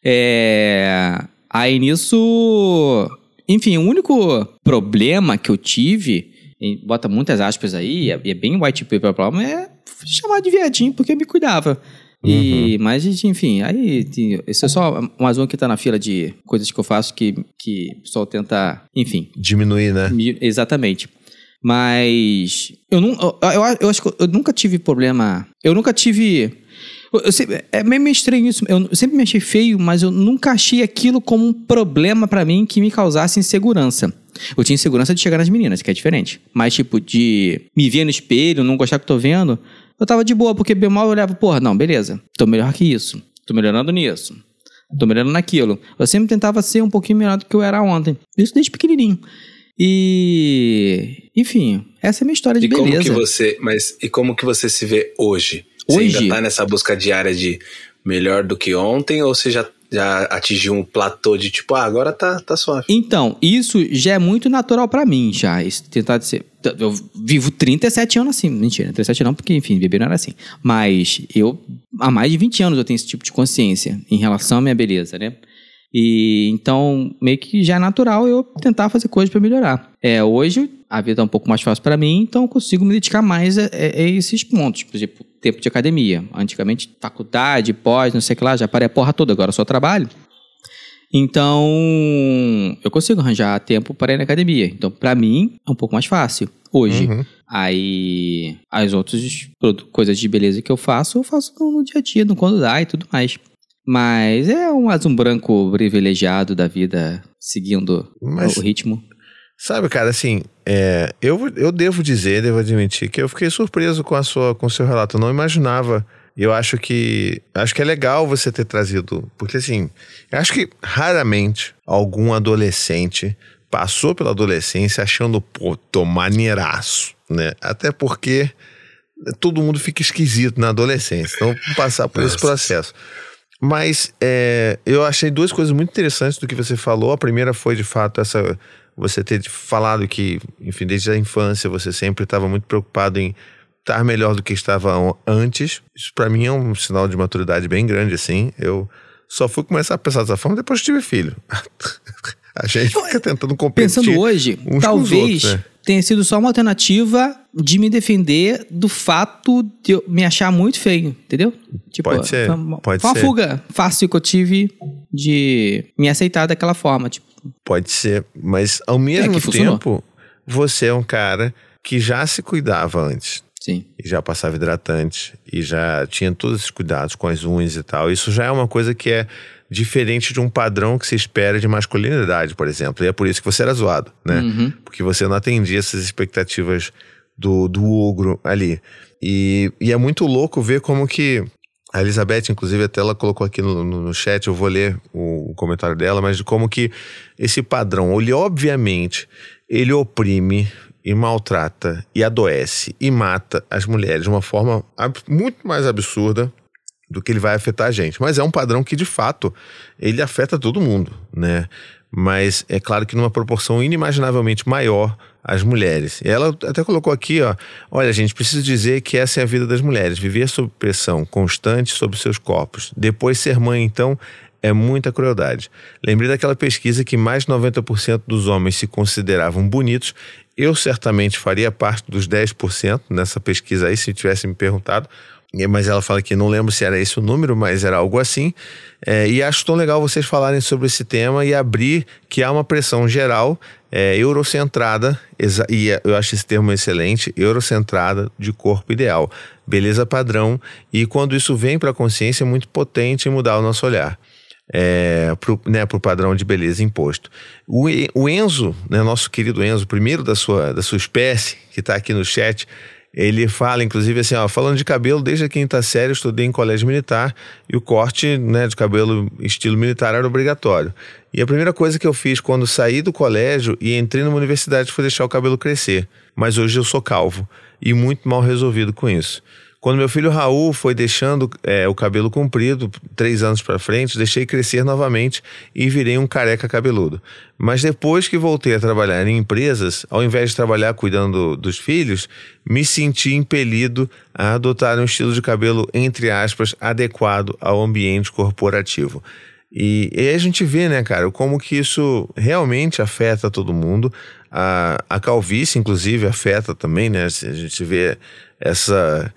É... Aí nisso. Enfim, o único problema que eu tive, bota muitas aspas aí, e é bem white paper problem, é chamar de viadinho porque me cuidava. E, Mas, enfim, aí tem- isso é só mais um que tá na fila de coisas que eu faço que, que o pessoal tenta, enfim, Diminuir, né? me- Exatamente. Mas eu, não, eu, eu, acho que eu nunca tive problema. Eu nunca tive. eu- sempre- é meio meio estranho isso. Eu sempre me achei feio, mas eu nunca achei aquilo como um problema pra mim que me causasse insegurança. Eu tinha insegurança de chegar nas meninas, que é diferente. Mas, tipo, de me ver no espelho, não gostar do que eu tô vendo, eu tava de boa, porque bem mal eu olhava, porra, não, beleza, tô melhor que isso. Tô melhorando nisso. Tô melhorando naquilo. Eu sempre tentava ser um pouquinho melhor do que eu era ontem. Isso desde pequenininho. E, enfim, essa é a minha história de E como beleza. que você, mas e como que você se vê hoje? Você Hoje? ainda tá nessa busca diária de melhor do que ontem ou você já, já atingiu um platô de tipo, ah, agora tá, tá suave? Então, isso já é muito natural pra mim, já. Isso, tentar ser. Eu vivo 37 anos assim. Mentira, 37 não, porque, enfim, beber não era assim. Mas eu, há mais de 20 anos, eu tenho esse tipo de consciência em relação à minha beleza, né? E então, meio que já é natural eu tentar fazer coisas pra melhorar. É, hoje a vida é um pouco mais fácil pra mim, então eu consigo me dedicar mais a, a- a esses pontos. Por exemplo, tempo de academia. Antigamente, faculdade, pós, não sei o que lá, já parei a porra toda, agora só trabalho. Então, eu consigo arranjar tempo para ir na academia. Então, pra mim, é um pouco mais fácil hoje. Uhum. Aí, as outras coisas de beleza que eu faço, eu faço no, dia a dia, no quando dá e tudo mais. Mas é um, um branco privilegiado da vida, seguindo Mas- o ritmo. Sabe, cara, assim, é, eu, eu devo dizer, devo admitir, que eu fiquei surpreso com a sua, com o seu relato. Eu não imaginava. Eu acho que. Acho que é legal você ter trazido. Porque, assim, eu acho que raramente algum adolescente passou pela adolescência achando, pô, tô maneiraço, né? Até porque todo mundo fica esquisito na adolescência. Então, passar por esse processo. Mas é, eu achei duas coisas muito interessantes do que você falou. A primeira foi, de fato, essa você ter falado que, enfim, desde a infância você sempre estava muito preocupado em estar melhor do que estava antes. Isso para mim é um sinal de maturidade bem grande, assim. Eu só fui começar a pensar dessa forma depois que tive filho. a gente fica tentando competir. Pensando hoje, talvez outros, né? tenha sido só uma alternativa de me defender do fato de eu me achar muito feio, entendeu? Tipo, Pode ser, Foi uma, pode foi uma ser. fuga fácil que eu tive de me aceitar daquela forma. Tipo, Pode ser, mas ao mesmo É, que funcionou. tempo, você é um cara que já se cuidava antes. sim. E já passava hidratante e já tinha todos esses cuidados com as unhas e tal. Isso já é uma coisa que é diferente de um padrão que se espera de masculinidade, por exemplo. E é por isso que você era zoado, né? Uhum. Porque você não atendia essas expectativas do, do ogro ali. E, e é muito louco ver como que a Elizabeth, inclusive, até ela colocou aqui no, no, chat, eu vou ler o, o comentário dela, mas de como que esse padrão, ele obviamente, ele oprime e maltrata e adoece e mata as mulheres de uma forma muito mais absurda do que ele vai afetar a gente. Mas é um padrão que, de fato, ele afeta todo mundo, né? Mas é claro que numa proporção inimaginavelmente maior as mulheres. E ela até colocou aqui, ó, olha, gente, preciso dizer que essa é a vida das mulheres, viver sob pressão constante sobre seus corpos. Depois ser mãe, então, é muita crueldade. Lembrei daquela pesquisa que mais de 90% dos homens se consideravam bonitos. Eu certamente faria parte dos 10% nessa pesquisa aí, se tivesse me perguntado. Mas ela fala que não lembro se era esse o número, mas era algo assim. É, e acho tão legal vocês falarem sobre esse tema e abrir que há uma pressão geral, é, eurocentrada, e é- eu acho esse termo excelente, eurocentrada de corpo ideal, beleza padrão, e quando isso vem para a consciência é muito potente em mudar o nosso olhar é, pro, né, pro padrão de beleza imposto. O, o Enzo, né, nosso querido Enzo, primeiro da sua, da sua espécie, que está aqui no chat, ele fala, inclusive, assim, ó, falando de cabelo, desde a quinta série eu estudei em colégio militar e o corte né, de cabelo estilo militar era obrigatório. E a primeira coisa que eu fiz quando saí do colégio e entrei numa universidade foi deixar o cabelo crescer. Mas hoje eu sou calvo e muito mal resolvido com isso. Quando meu filho Raul foi deixando é, o cabelo comprido, três anos para frente, deixei crescer novamente e virei um careca cabeludo. Mas depois que voltei a trabalhar em empresas, ao invés de trabalhar cuidando dos filhos, me senti impelido a adotar um estilo de cabelo, entre aspas, adequado ao ambiente corporativo. E, e aí a gente vê, né, cara, como que isso realmente afeta todo mundo. A, a calvície, inclusive, afeta também, né? A gente vê essa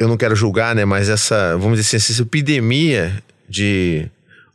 eu não quero julgar, né, mas essa, vamos dizer assim, essa epidemia de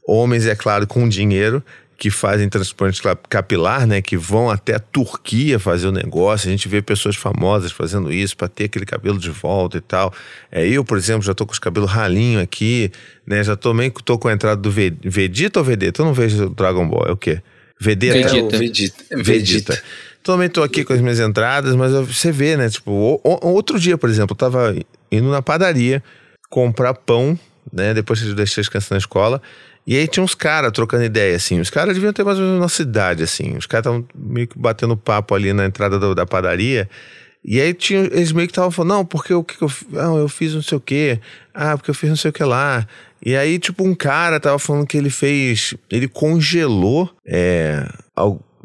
homens, é claro, com dinheiro que fazem transplante capilar, né, que vão até a Turquia fazer o negócio. A gente vê pessoas famosas fazendo isso para ter aquele cabelo de volta e tal. É, eu, por exemplo, já tô com os cabelos ralinho aqui, né, já também tô com a entrada do Ve- Vegeta ou Vegeta? Eu não vejo o Dragon Ball, é o quê? Vegeta. Vegeta. Vegeta. Vegeta. Também tô aqui com as minhas entradas, mas você vê, né? Tipo, o- o- outro dia, por exemplo, eu tava indo na padaria comprar pão, né? Depois que eu deixei as crianças na escola. E aí tinha uns caras trocando ideia, assim. Os caras deviam ter mais ou menos nossa idade, assim. Os caras estavam meio que batendo papo ali na entrada do- da padaria. E aí tinha, eles meio que estavam falando, não, porque o que, que eu? Não, eu fiz não sei o quê. Ah, porque eu fiz não sei o que lá. E aí, tipo, um cara tava falando que ele fez. Ele congelou. É.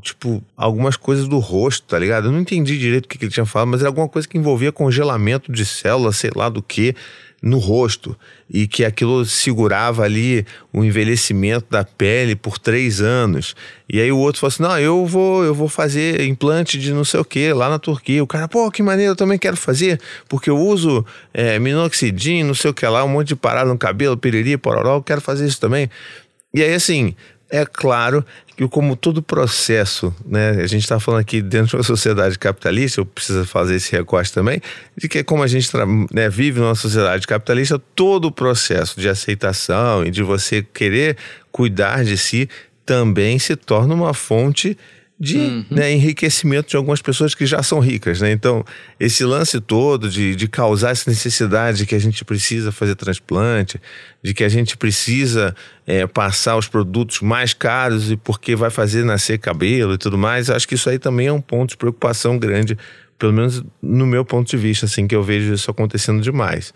Tipo, algumas coisas do rosto, tá ligado? Eu não entendi direito o que, que ele tinha falado, mas era alguma coisa que envolvia congelamento de células, sei lá do que, no rosto. E que aquilo segurava ali o envelhecimento da pele por três anos. E aí o outro falou assim: não, eu vou, eu vou fazer implante de não sei o que lá na Turquia. O cara, pô, que maneiro, eu também quero fazer, porque eu uso é, não sei o que lá, um monte de parada no cabelo, piriri, pororó, eu quero fazer isso também. E aí, assim, é claro que como todo processo, né, a gente está falando aqui dentro de uma sociedade capitalista, eu preciso fazer esse recorte também, de que como a gente né, vive numa sociedade capitalista, todo o processo de aceitação e de você querer cuidar de si também se torna uma fonte Uhum. né, enriquecimento de algumas pessoas que já são ricas, né? Então, esse lance todo de, de causar essa necessidade de que a gente precisa fazer transplante, de que a gente precisa é, passar os produtos mais caros e porque vai fazer nascer cabelo e tudo mais, acho que isso aí também é um ponto de preocupação grande, pelo menos no meu ponto de vista, assim, que eu vejo isso acontecendo demais.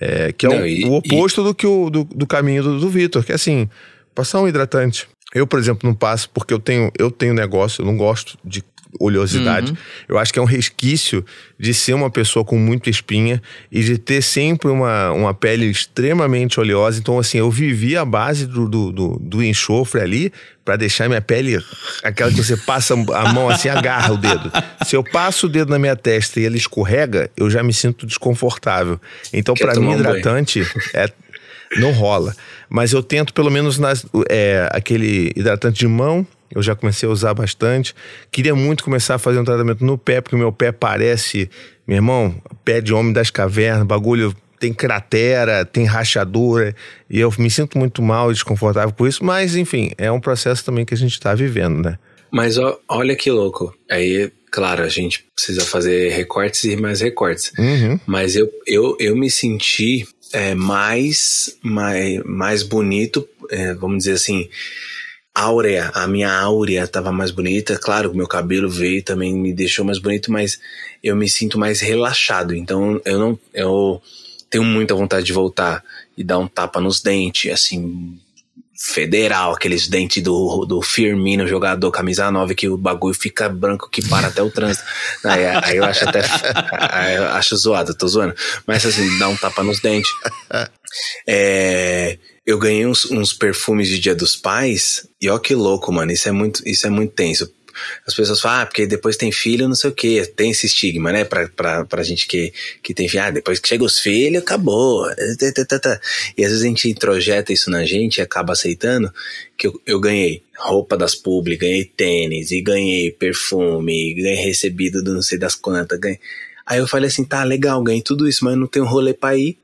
É, que é Não, o, e- o oposto do que o, do, do caminho do, do Vitor, que é assim, passar um hidratante. Eu, por exemplo, não passo porque eu tenho, eu tenho negócio, eu não gosto de oleosidade. Eu acho que é um resquício de ser uma pessoa com muita espinha e de ter sempre uma, uma pele extremamente oleosa. Então, assim, eu vivi a base do, do, do, do enxofre ali para deixar minha pele aquela que você passa a mão assim, agarra o dedo. Se eu passo o dedo na minha testa e ele escorrega, eu já me sinto desconfortável. Então, para mim, tomar um hidratante é não rola. Mas eu tento, pelo menos, nas, é, aquele hidratante de mão, eu já comecei a usar bastante. Queria muito começar a fazer um tratamento no pé, porque o meu pé parece, meu irmão, pé de homem das cavernas, bagulho. Tem cratera, tem rachadura, e eu me sinto muito mal e desconfortável com isso, mas enfim, é um processo também que a gente está vivendo, né? Mas ó, olha que louco. Aí, claro, a gente precisa fazer recortes e mais recortes. Uhum. Mas eu, eu, eu me senti é, mais, mais, mais bonito, é, vamos dizer assim, áurea, a minha áurea estava mais bonita. Claro, meu cabelo veio também me deixou mais bonito, mas eu me sinto mais relaxado. Então eu não, eu tenho muita vontade de voltar e dar um tapa nos dentes, assim, federal, aqueles dentes do, do Firmino, jogador camisa 9, que o bagulho fica branco que para até o trânsito. Aí, aí eu acho até. eu acho zoado, tô zoando. Mas assim, dá um tapa nos dentes. É, eu ganhei uns, uns perfumes de Dia dos Pais, e ó que louco, mano. Isso é muito, isso é muito tenso. As pessoas falam, ah, porque depois tem filho, não sei o que, tem esse estigma, né? Pra, pra, pra gente que, que tem filho, ah, depois que chega os filhos, acabou. E às vezes a gente introjeta isso na gente e acaba aceitando que eu, eu ganhei roupa das publi, ganhei tênis, e ganhei perfume, e ganhei recebido do não sei das quantas, ganhei. Aí eu falei assim, tá, legal, ganhei tudo isso, mas eu não tenho rolê pra ir.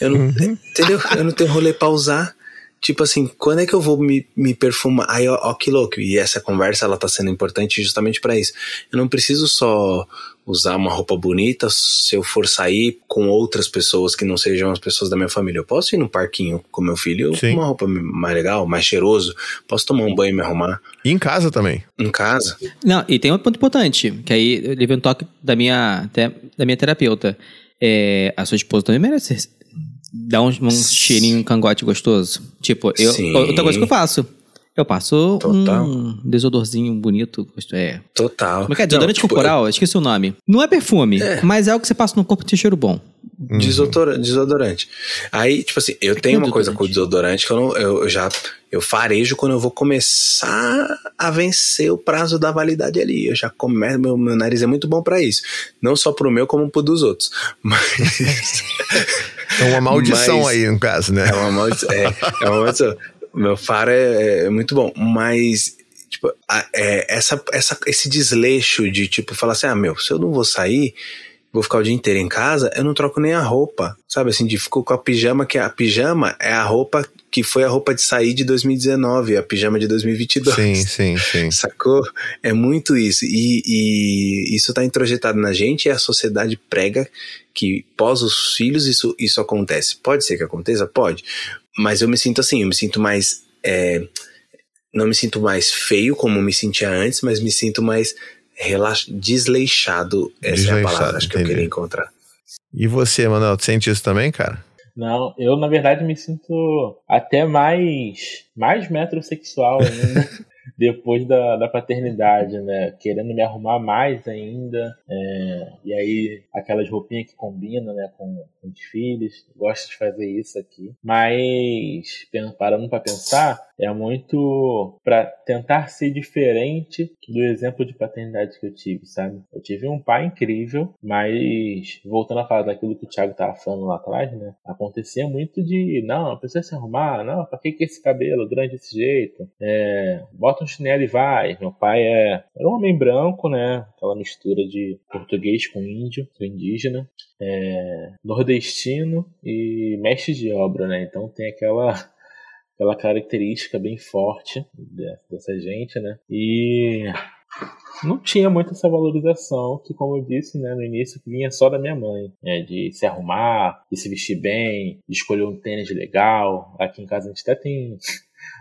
Eu não, entendeu? Eu não tenho rolê pra usar. Tipo assim, quando é que eu vou me, me perfumar? Aí, ó, ó, que louco. E essa conversa, ela tá sendo importante justamente pra isso. Eu não preciso só usar uma roupa bonita se eu for sair com outras pessoas que não sejam as pessoas da minha família. Eu posso ir no parquinho com meu filho Sim. com uma roupa mais legal, mais cheiroso. Posso tomar um banho e me arrumar E em casa também. em casa. Não, e tem outro ponto importante, que aí eu levei um toque da minha, até da minha terapeuta. É, a sua esposa também merece dar um, um cheirinho, um cangote gostoso. Tipo, eu, Sim. outra coisa que eu faço. Eu passo Total. um desodorzinho bonito. É. Total. Como é que é? Desodorante Não, tipo, corporal? Esqueci o nome. Não é perfume, mas é algo que você passa no corpo e tem cheiro bom. Desodora- desodorante. Aí, tipo assim, eu tenho uma coisa com desodorante que eu, não, eu, eu já eu farejo quando eu vou começar a vencer o prazo da validade ali. Eu já começo, meu, meu nariz é muito bom pra isso. Não só pro meu, como pro dos outros. Mas É uma maldição Mas- aí, no caso, né? é uma maldição. É, é uma maldição. Meu faro é, é muito bom, mas tipo, a- é, essa, essa, esse desleixo de tipo falar assim, ah, meu, se eu não vou sair, vou ficar o dia inteiro em casa, eu não troco nem a roupa, sabe? Assim, de ficou com a pijama, que a pijama é a roupa que foi a roupa de sair de 2019, a pijama de 2022. Sim, sim, sim. Sacou? É muito isso. E, e isso tá introjetado na gente e a sociedade prega que pós os filhos isso, isso acontece. Pode ser que aconteça? Pode. Mas eu me sinto assim, eu me sinto mais. é, não me sinto mais feio como me sentia antes, mas me sinto mais relax, desleixado. Essa é a Desleixado, palavra acho que eu queria encontrar. E você, Manuel, tu sente isso também, cara? Não, eu na verdade me sinto até mais, mais metrosexual ainda depois da, da paternidade, né? Querendo me arrumar mais ainda. é, e aí, aquelas roupinhas que combinam né, com, com os filhos. Gosto de fazer isso aqui. Mas, parando pra pensar, é muito pra tentar ser diferente do exemplo de paternidade que eu tive, sabe? Eu tive um pai incrível, mas voltando a falar daquilo que o Thiago tava falando lá atrás, né? Acontecia muito de, não, precisa se arrumar, não, pra que que esse cabelo grande desse jeito? É, bota um chinelo e vai. Meu pai é, era um homem branco, né? Aquela mistura de português com índio, com indígena, é, nordestino e mestre de obra, né? Então tem aquela aquela característica bem forte de- dessa gente, né? E não tinha muito essa valorização que, como eu disse né, no início, vinha só da minha mãe, né, de se arrumar, de se vestir bem, de escolher um tênis legal. Aqui em casa a gente até tem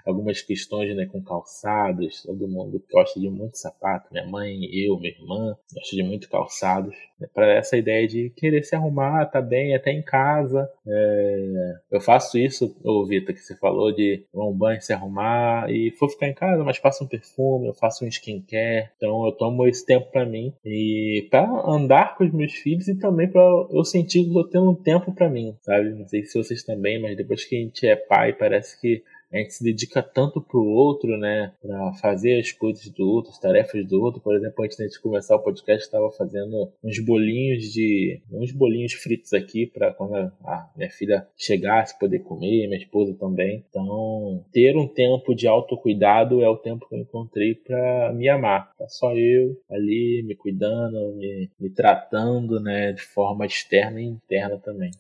algumas questões né, com calçados. Todo mundo gosta de muito sapato. Minha mãe, eu, minha irmã, gosta de muito calçados. Né, Para essa ideia de querer se arrumar, tá bem, até em casa. É... Eu faço isso, ô Vitor, que você falou de um banho, se arrumar e for ficar em casa, mas passo um perfume, eu faço um skincare. Então eu tomo esse tempo para mim e para andar com os meus filhos e também para eu sentir que eu tô tendo um tempo para mim, sabe? Não sei se vocês também, mas depois que a gente é pai, parece que a gente se dedica tanto pro outro, né? Pra fazer as coisas do outro, as tarefas do outro. Por exemplo, antes de começar o podcast, estava fazendo uns bolinhos de. uns bolinhos fritos aqui para quando a minha filha chegasse poder comer, minha esposa também. Então, ter um tempo de autocuidado é o tempo que eu encontrei para me amar. Tá só eu ali me cuidando, me, me tratando, né? De forma externa e interna também.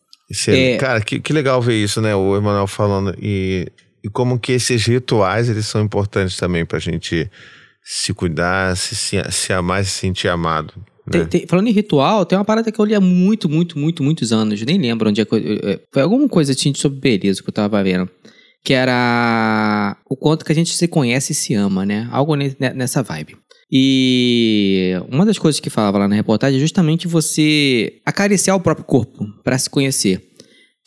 É... Cara, que, que legal ver isso, né? O Emanuel falando. E e como que esses rituais eles são importantes também para a gente se cuidar, se, se, se amar, se sentir amado. Né? Tem, tem, falando em ritual, tem uma parada que eu li há muito, muito, muito, muitos anos. Nem lembro onde é que eu, Foi alguma coisa assim sobre beleza que eu tava vendo. Que era o quanto que a gente se conhece e se ama, né? Algo nessa vibe. E uma das coisas que falava lá na reportagem é justamente você acariciar o próprio corpo para se conhecer.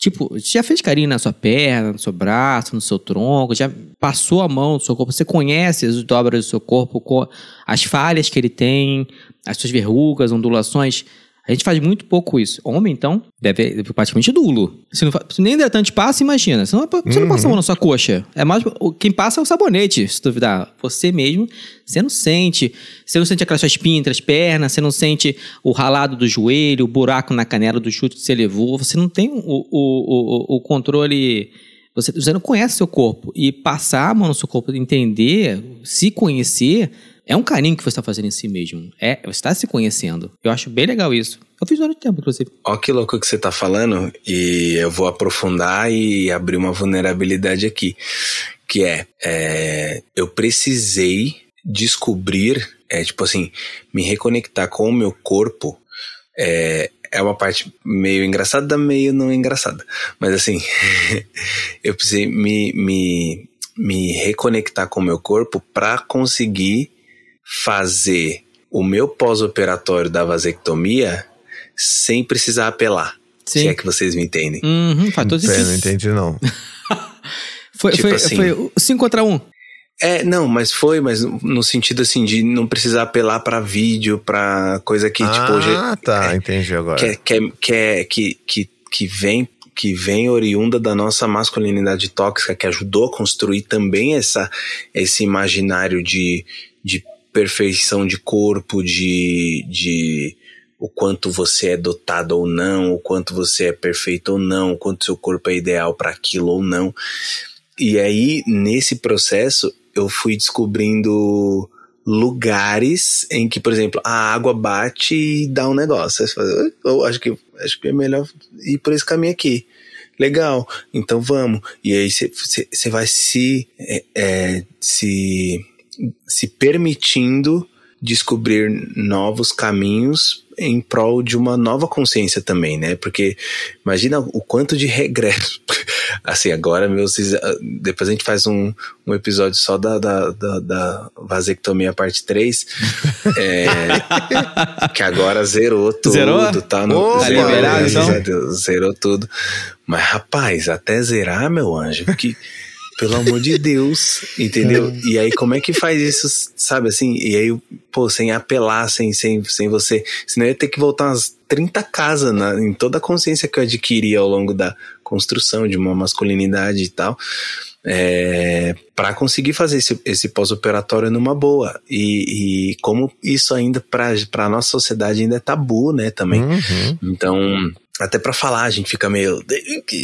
Tipo, já fez carinho na sua perna, no seu braço, no seu tronco, já passou a mão no seu corpo, você conhece as dobras do seu corpo, as falhas que ele tem, as suas verrugas, ondulações. A gente faz muito pouco isso. Homem, então, deve praticamente nulo. Se, não, se nem hidratante passa, imagina. Você não, você não passa a mão na sua coxa. É mais, quem passa é o sabonete, se duvidar. Você mesmo, você não sente. Você não sente aquelas suas pintas, pernas, você não sente o ralado do joelho, o buraco na canela do chute que você levou. Você não tem o, o, o, o controle. Você, você não conhece seu corpo. E passar a mão no seu corpo, entender, se conhecer é um carinho que você está fazendo em si mesmo. É, você está se conhecendo. Eu acho bem legal isso. Eu fiz durante tempo, inclusive. Ó, que louco que você está falando, e eu vou aprofundar e abrir uma vulnerabilidade aqui. Que é, é eu precisei descobrir, é tipo assim, me reconectar com o meu corpo. É, é uma parte meio engraçada, meio não engraçada. Mas assim, eu precisei me, me, me reconectar com o meu corpo para conseguir fazer o meu pós-operatório da vasectomia sem precisar apelar. Sim. Se é que vocês me entendem. Uhum, faz todo sentido. Não entendi, não. foi, tipo foi, assim, foi 5 contra 1. Um. É, não, mas foi, mas no sentido assim de não precisar apelar para vídeo, para coisa que, ah, tipo, hoje. Ah, tá, é, entendi agora. Que, que, que, que, que, que vem que vem oriunda da nossa masculinidade tóxica, que ajudou a construir também essa, esse imaginário de, de perfeição de corpo, de, de o quanto você é dotado ou não, o quanto você é perfeito ou não, o quanto seu corpo é ideal para aquilo ou não. E aí, nesse processo, eu fui descobrindo lugares em que, por exemplo, a água bate e dá um negócio. Eu acho que, acho que é melhor ir por esse caminho aqui. Legal, então vamos. E aí você vai se, é, é, se se permitindo descobrir novos caminhos em prol de uma nova consciência também, né? Porque imagina o quanto de regresso. Assim, agora, meus, depois a gente faz um, um episódio só da, da, da, da vasectomia parte 3. é, que agora zerou tudo. Zerou? Tá, no, oh, zerou, liberado, então? zerou tudo. Mas, rapaz, até zerar, meu anjo, que pelo amor de Deus, entendeu? É. E aí, como é que faz isso, sabe assim? E aí, pô, sem apelar, sem, sem, sem você. Senão eu ia ter que voltar umas 30 casas na, em toda a consciência que eu adquiri ao longo da construção de uma masculinidade e tal. É, para conseguir fazer esse, esse pós-operatório numa boa. E, e como isso ainda para a nossa sociedade ainda é tabu, né, também. Uhum. Então, até para falar, a gente fica meio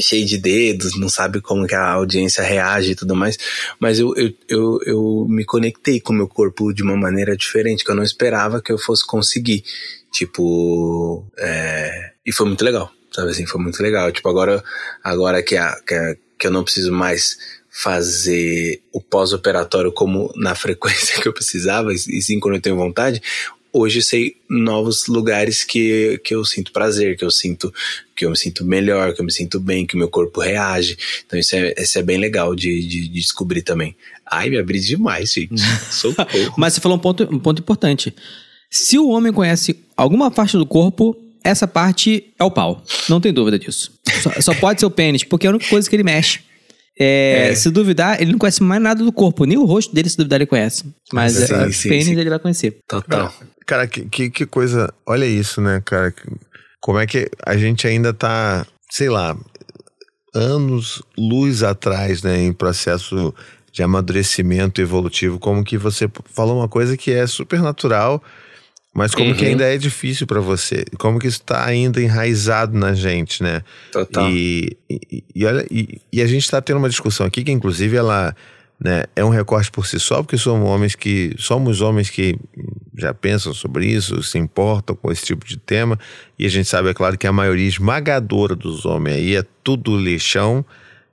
cheio de dedos, não sabe como que a audiência reage e tudo mais. Mas eu, eu, eu, eu me conectei com o meu corpo de uma maneira diferente, que eu não esperava que eu fosse conseguir. Tipo, é... e foi muito legal, sabe assim, foi muito legal. Tipo, agora, agora que, a, que, a, que eu não preciso mais fazer o pós-operatório como na frequência que eu precisava, e sim quando eu tenho vontade, hoje sei novos lugares que, que eu sinto prazer, que eu sinto que eu me sinto melhor, que eu me sinto bem, que o meu corpo reage. Então isso é, isso é bem legal de, de, de descobrir também. Ai, me abri demais, gente. Socorro. Mas você falou um ponto, um ponto importante. Se o homem conhece alguma parte do corpo, essa parte é o pau. Não tem dúvida disso. Só, só pode ser o pênis, porque é a única coisa que ele mexe. É, É. Se duvidar, ele não conhece mais nada do corpo. Nem o rosto dele, se duvidar, ele conhece. Mas Sim, é, sim, pênis sim. ele vai conhecer. Total. Cara, que, que, que coisa. Olha isso, né, cara? Como é que a gente ainda tá, sei lá, anos luz atrás, né, em processo de amadurecimento evolutivo. Como que você falou uma coisa que é super natural, mas como que Uhum. ainda é difícil pra você. Como que isso tá ainda enraizado na gente, né? Total. E, e, e olha, e, e a gente está tendo uma discussão aqui que, inclusive, ela né, é um recorte por si só, porque somos homens que somos homens que já pensam sobre isso, se importam com esse tipo de tema, e a gente sabe, é claro, que a maioria esmagadora dos homens aí é tudo lixão,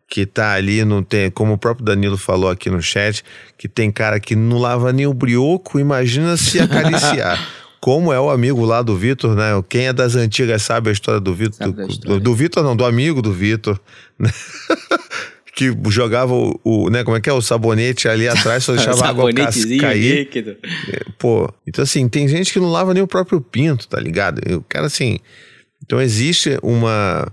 que tá ali, não tem, como o próprio Danilo falou aqui no chat, que tem cara que não lava nem o brioco, imagina se acariciar. Como é o amigo lá do Vitor, né? Quem é das antigas sabe a história do Vitor. Do, do, Vitor, não, do amigo do Vitor. né? que jogava o, o, né, como é que é? O sabonete ali atrás, só deixava a água cair. líquido. Pô, então assim, tem gente que não lava nem o próprio pinto, tá ligado? O cara assim. Então existe uma,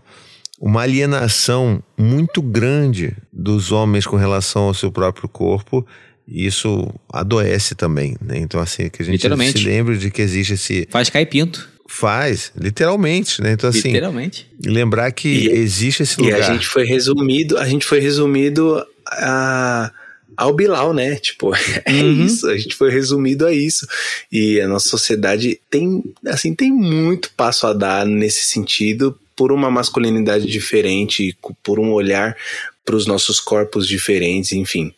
uma alienação muito grande dos homens com relação ao seu próprio corpo. E isso adoece também, né? Então, assim, que a gente se lembre de que existe esse. Faz cair pinto. Faz, literalmente, né? Então, assim, Literalmente. lembrar que E- existe esse E lugar. a gente foi resumido, a gente foi resumido a, ao Bilal, né? Tipo, é Uhum. isso, a gente foi resumido a isso. E a nossa sociedade tem, assim, tem muito passo a dar nesse sentido por uma masculinidade diferente, por um olhar para os nossos corpos diferentes, enfim.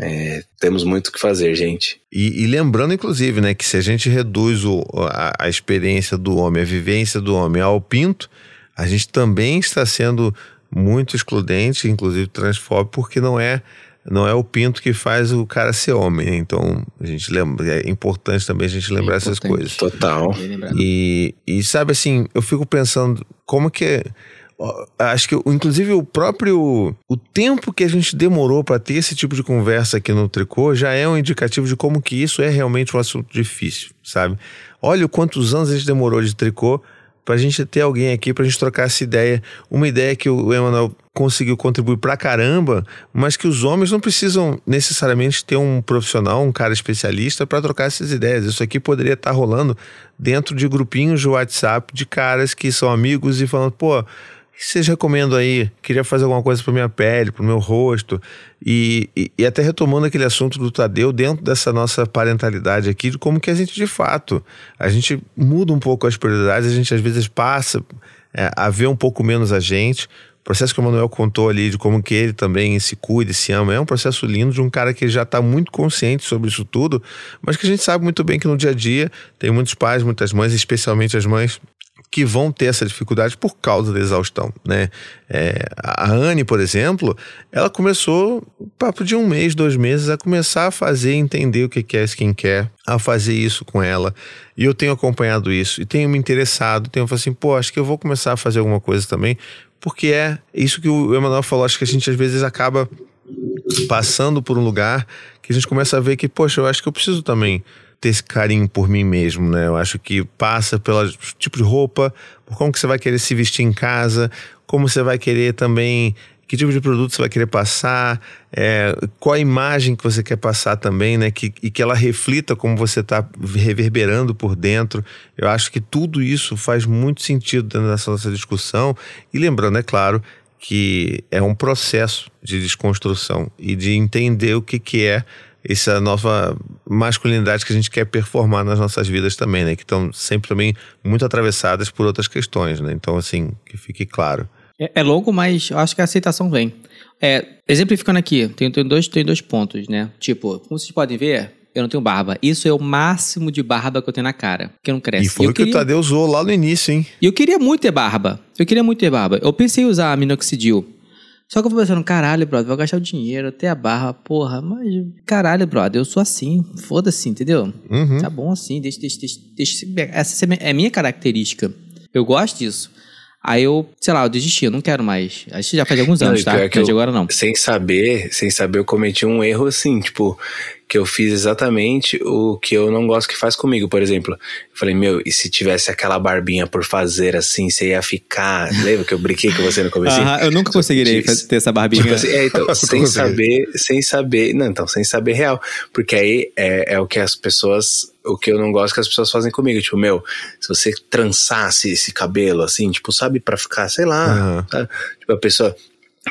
É, temos muito o que fazer, gente. E, e lembrando, inclusive, né, que se a gente reduz o, a, a experiência do homem, a vivência do homem ao pinto, a gente também está sendo muito excludente, inclusive transfóbico, porque não é não é o pinto que faz o cara ser homem. né? Então, a gente lembra, é importante também a gente lembrar essas importante. coisas. Total. E, e sabe assim, eu fico pensando como que é. Acho que, inclusive, o próprio. O tempo que a gente demorou para ter esse tipo de conversa aqui no Tricô já é um indicativo de como que isso é realmente um assunto difícil, sabe? Olha quantos anos a gente demorou de tricô pra gente ter alguém aqui pra gente trocar essa ideia. Uma ideia que o Emanuel conseguiu contribuir pra caramba, mas que os homens não precisam necessariamente ter um profissional, um cara especialista pra trocar essas ideias. Isso aqui poderia estar rolando dentro de grupinhos de WhatsApp de caras que são amigos e falando, pô, que vocês recomendam aí? Queria fazer alguma coisa para minha pele, para o meu rosto. E, e, e até retomando aquele assunto do Tadeu, dentro dessa nossa parentalidade aqui, de como que a gente de fato, a gente muda um pouco as prioridades, a gente às vezes passa é, a ver um pouco menos a gente. O processo que o Manuel contou ali de como que ele também se cuida e se ama é um processo lindo de um cara que já está muito consciente sobre isso tudo, mas que a gente sabe muito bem que no dia a dia tem muitos pais, muitas mães, especialmente as mães, que vão ter essa dificuldade por causa da exaustão, né? É, a Anne, por exemplo, ela começou, papo de um mês, dois meses, a começar a fazer, entender o que é skincare, a fazer isso com ela. E eu tenho acompanhado isso, e tenho me interessado, tenho falado assim, pô, acho que eu vou começar a fazer alguma coisa também, porque é isso que o Emanuel falou, acho que a gente às vezes acaba passando por um lugar que a gente começa a ver que, poxa, eu acho que eu preciso também ter esse carinho por mim mesmo, né? Eu acho que passa pelo tipo de roupa, por como que você vai querer se vestir em casa, como você vai querer também, que tipo de produto você vai querer passar, é, qual a imagem que você quer passar também, né? Que, e que ela reflita como você está reverberando por dentro. Eu acho que tudo isso faz muito sentido dentro dessa nossa discussão. E lembrando, é claro, que é um processo de desconstrução e de entender o que, que é essa nova masculinidade que a gente quer performar nas nossas vidas também, né? Que estão sempre também muito atravessadas por outras questões, né? Então, assim, que fique claro. É, é longo, mas eu acho que a aceitação vem. É, exemplificando aqui, tem, tem, dois, tem dois pontos, né? Tipo, como vocês podem ver, eu não tenho barba. Isso é o máximo de barba que eu tenho na cara, que não cresce. E foi o que o queria- Tadeu usou lá no início, hein? E eu queria muito ter barba. Eu queria muito ter barba. Eu pensei em usar minoxidil. Só que eu vou pensando, caralho, brother, vou gastar o dinheiro, até a barra, porra, mas caralho, brother, eu sou assim, foda-se, entendeu? Uhum. Tá bom assim, deixa, deixa, deixa, deixa, essa é minha característica. Eu gosto disso. Aí eu, sei lá, eu desisti, eu não quero mais. Que já faz alguns anos, tá? Não que é de eu- agora não. Sem saber, sem saber, eu cometi um erro assim, tipo, que eu fiz exatamente o que eu não gosto que faz comigo. Por exemplo, eu falei, meu, e se tivesse aquela barbinha por fazer assim, você ia ficar. Lembra que eu brinquei com você no começo? Aham, eu nunca conseguirei Isso. ter essa barbinha. Tipo assim, é, então, sem saber, sem saber, não, então, sem saber real. Porque aí é, é o que as pessoas, o que eu não gosto que as pessoas fazem comigo. Tipo, meu, se você trançasse esse cabelo assim, tipo, sabe, pra ficar, sei lá, Aham. sabe? Tipo, a pessoa